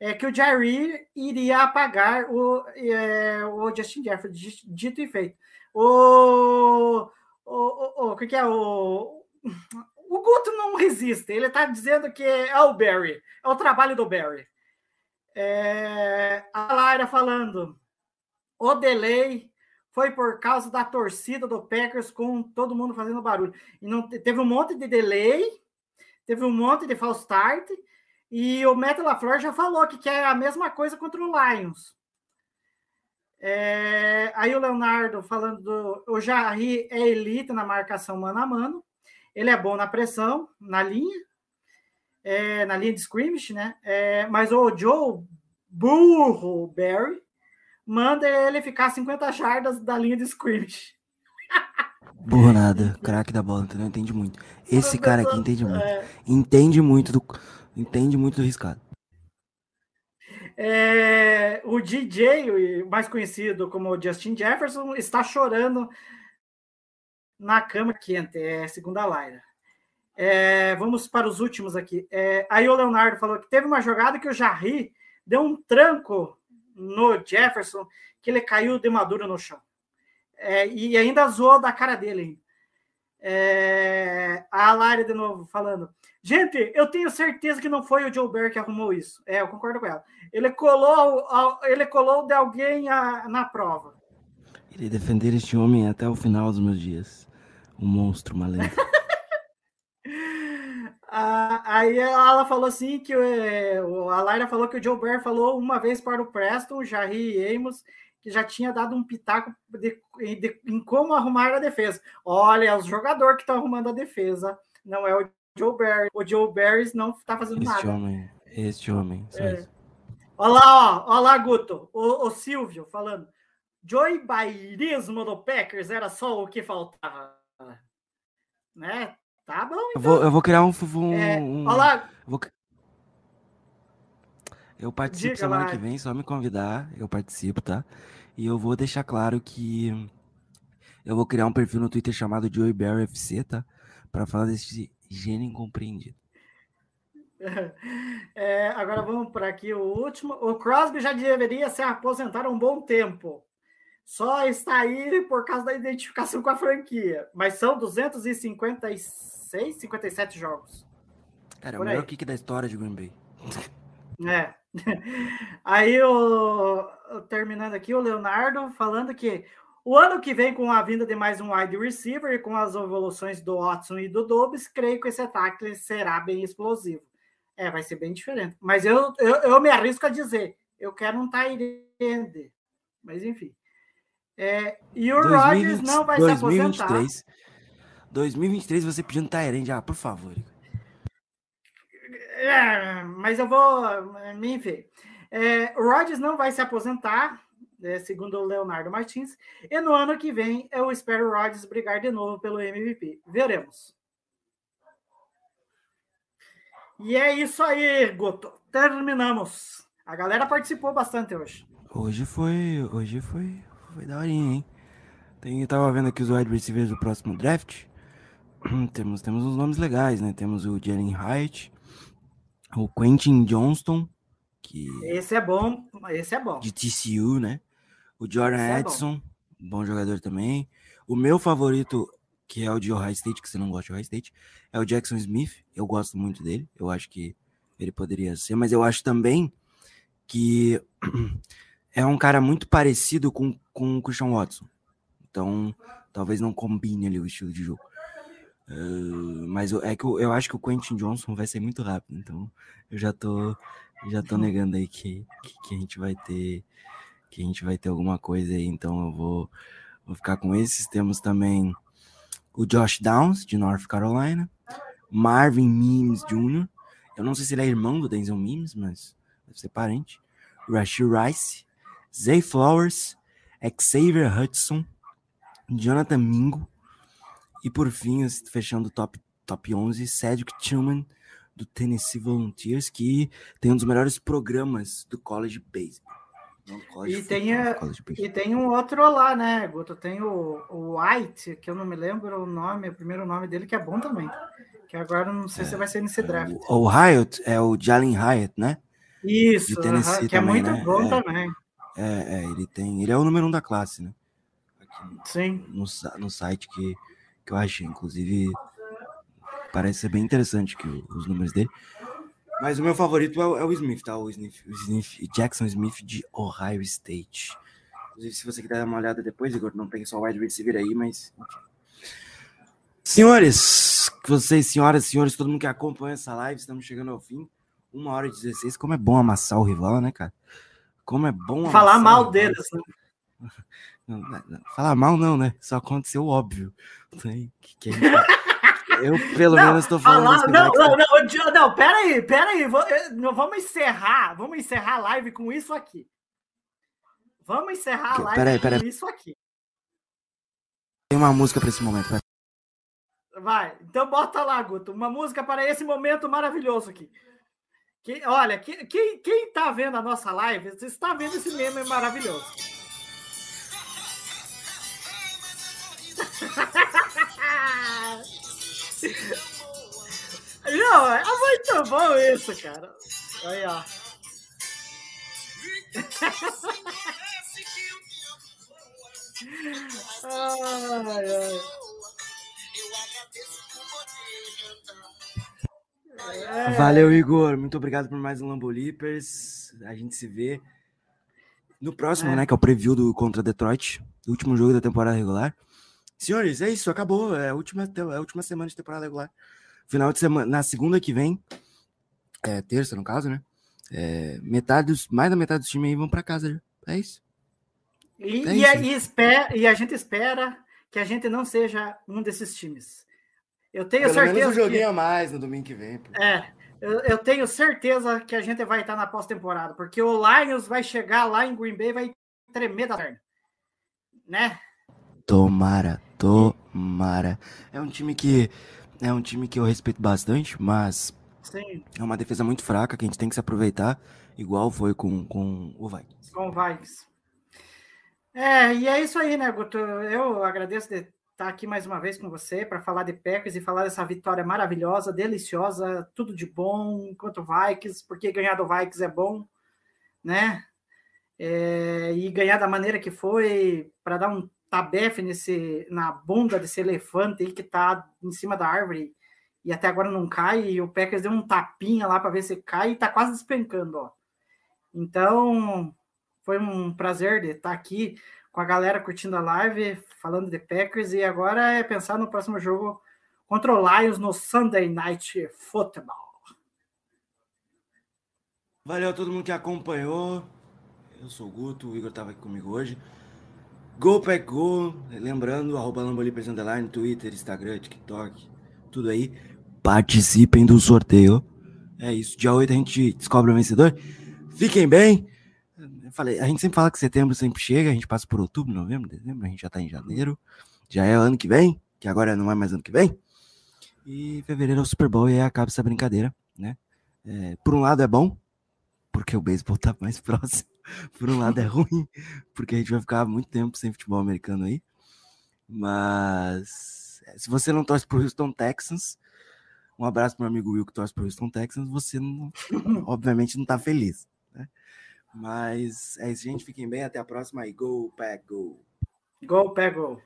é que o Jair iria apagar o, é, o Justin Jefferson, di- dito e feito. O, o, o, o que, que é o o Guto não resiste, ele está dizendo que é o Barry, é o trabalho do Barry. É, a Lara falando, o delay foi por causa da torcida do Packers com todo mundo fazendo barulho. E não teve um monte de delay, teve um monte de false start, e o Matt LaFleur já falou que quer a mesma coisa contra o Lions. É, aí o Leonardo falando do o Jarry é elite na marcação mano a mano. Ele é bom na pressão, na linha, é, na linha de scrimmage, né? É, mas o Joe burro Barry manda ele ficar 50 jardas da linha de scrimmage. Burro nada, craque da bola, entendeu? Entende muito. Esse cara aqui entende muito. É, Entende muito do. Entende muito do riscado. É, o DJ, mais conhecido como Justin Jefferson, está chorando na cama quente, é segunda Laira. É, vamos para os últimos aqui. É, aí o Leonardo falou que teve uma jogada que o Jarry deu um tranco no Jefferson, que ele caiu de maduro no chão. É, e ainda zoou da cara dele. É, a Lara de novo falando. Gente, eu tenho certeza que não foi o Joe Bear que arrumou isso. É, eu concordo com ela. Ele colou, ele colou de alguém a- na prova. Irei defender este homem até o final dos meus dias. Um monstro malandro. Ah, aí ela falou assim que é, o- a Laira falou que o Joe Bear falou uma vez para o Preston, o Jarry e Amos, que já tinha dado um pitaco de- de- em como arrumar a defesa. Olha, é os jogadores que estão arrumando a defesa, não é o Joe Bear. O Joe Barry não está fazendo Este nada. homem. Este homem. É. Olha lá, ó, olha lá, Guto, o, o Silvio falando. Joey Bairismo do Packers era só o que faltava. Né? Tá bom. Eu vou, eu vou criar um. um, É, um- olha lá, eu, vou... eu participo Diga semana lá. que vem, só me convidar. Eu participo, tá? E eu vou deixar claro que eu vou criar um perfil no Twitter chamado Joey Bear FC, tá? Pra falar desse gênio incompreendido. É, agora vamos para aqui o último. O Crosby já deveria se aposentar há um bom tempo. Só está aí por causa da identificação com a franquia. Mas são 256, 57 jogos. Cara, é o Por melhor aí. kick da história de Green Bay. É. Aí, o, terminando aqui, o Leonardo falando que o ano que vem, com a vinda de mais um wide receiver e com as evoluções do Watson e do Dobbs, creio que esse ataque será bem explosivo. É, vai ser bem diferente. Mas eu, eu, eu me arrisco a dizer, eu quero um Tyrande. Mas enfim. É, e o Rodgers não vai se aposentar. 2023. 2023 você pedindo Tyrande. Ah, por favor. É, mas eu vou. Enfim. É, o Rodgers não vai se aposentar, né, segundo o Leonardo Martins. E no ano que vem eu espero o Rodgers brigar de novo pelo MVP. Veremos. E é isso aí, Guto. Terminamos. A galera participou bastante hoje. Hoje foi. Hoje foi. Foi daorinha, hein? Tem, eu tava vendo aqui os wide receivers do próximo draft. temos, temos uns nomes legais, né? Temos o Jalen Hyatt, o Quentin Johnston, que Esse é bom. Esse é bom. de TCU, né? O Jordan é bom. Edson, bom jogador também. O meu favorito, que é o de Ohio State, que você não gosta de Ohio State, é o Jackson Smith. Eu gosto muito dele. Eu acho que ele poderia ser, mas eu acho também que é um cara muito parecido com, com o Christian Watson. Então, talvez não combine ali o estilo de jogo. Ah, mas eu- é que eu, eu acho que o Quentin Johnson vai ser muito rápido, então eu já tô já tô negando aí que, que, que a gente vai ter que a gente vai ter alguma coisa aí, então eu vou, vou ficar com esses. Temos também o Josh Downs, de North Carolina, Marvin Mims Jr. Eu não sei se ele é irmão do Denzel Mims, mas deve ser parente. Rashid Rice, Zay Flowers, Xavier Hudson, Jonathan Mingo e por fim, fechando o top, top 11, Cedric Tillman do Tennessee Volunteers, que tem um dos melhores programas do college baseball. College E tem, a- college baseball. E tem um outro lá, né, Guto? Tem o, o White, que eu não me lembro o nome, o primeiro nome dele, que é bom também. Que agora eu não sei se vai ser nesse draft. O, o Hyatt é o Jalen Hyatt, né? Isso, Tennessee aham, que é também, muito né? bom É. também. É, é, ele tem. Ele é o número um da classe, né? Aqui no- Sim. no, no site que, que eu achei. Inclusive, parece ser bem interessante que os números dele. Mas o meu favorito é o, é o Smith, tá? O Smith, o Smith, Jackson Smith de Ohio State. Inclusive, se você quiser dar uma olhada depois, Igor, não tem só o wide receiver aí, mas. Senhores, vocês, senhoras senhores, todo mundo que acompanha essa live, estamos chegando ao fim. Uma hora e 16. Como é bom amassar o rival, né, cara? Como é bom Falar mal deles. né? Falar mal não, né? Só aconteceu o óbvio. Que- que a gente- Eu, pelo Não, menos, tô falando Falar, não, Max. não, não, Di- não, peraí, peraí. não, Vamos encerrar, vamos encerrar a live com isso aqui. Vamos encerrar a live peraí, com peraí. isso aqui. Tem uma música pra esse momento. vai. Vai, então bota lá, Guto, uma música para esse momento maravilhoso aqui. Que, olha, que- quem, quem tá vendo a nossa live, você está vendo esse meme maravilhoso. Não, é muito bom isso, cara. Aí, ó. Ai, ai. Valeu, Igor. Muito obrigado por mais um Lambolipers. A gente se vê no próximo, É. né? Que é o preview do contra Detroit. Último jogo da temporada regular. Senhores, é isso. Acabou. É a última, é a última semana de temporada regular. Final de semana. Na segunda que vem, é terça, no caso, né? É, metade dos, mais da metade dos times aí vão pra casa. É isso. E, É e, isso. a- e espera, e a gente espera que a gente não seja um desses times. Eu tenho Pelo menos certeza um joguinho que, a mais no domingo que vem. pô. é, eu, eu tenho certeza que a gente vai estar na pós-temporada, porque o Lions vai chegar lá em Green Bay e vai tremer da perna. Né? Tomara, tomara. É um time que é um time que eu respeito bastante, mas Sim, é uma defesa muito fraca que a gente tem que se aproveitar, igual foi com, com o Vikings. com o Vikings. É, e é isso aí, né, Guto? Eu agradeço de estar aqui mais uma vez com você para falar de Packers e falar dessa vitória maravilhosa, deliciosa, tudo de bom quanto o Vikings, porque ganhar do Vikings é bom, né? É, e ganhar da maneira que foi, para dar um tabefe nesse, na bunda desse elefante aí que tá em cima da árvore e até agora não cai, e o Packers deu um tapinha lá para ver se cai e tá quase despencando, ó. Então, foi um prazer de estar aqui com a galera curtindo a live, falando de Packers, e agora é pensar no próximo jogo contra o Lions no Sunday Night Football. Valeu a todo mundo que acompanhou. Eu sou o Guto, o Igor estava aqui comigo hoje. Go Pack Go, lembrando, arroba Lambolipers Underline, Twitter, Instagram, TikTok, tudo aí. Participem do sorteio. É isso, dia 8 a gente descobre o vencedor. Fiquem bem. Eu falei, a gente sempre fala que setembro sempre chega, a gente passa por outubro, novembro, dezembro, a gente já tá em janeiro. Já é ano que vem, que agora não é mais ano que vem. E fevereiro é o Super Bowl e aí acaba essa brincadeira, né? É, por um lado é bom, porque o beisebol tá mais próximo. Por um lado é ruim, porque a gente vai ficar muito tempo sem futebol americano aí. Mas é, se você não torce pro Houston Texans, um abraço pro meu amigo Will que torce pro Houston Texans, você não, obviamente não tá feliz, né? Mas é isso, gente. Fiquem bem. Até a próxima e go, pack, go. Go, pego.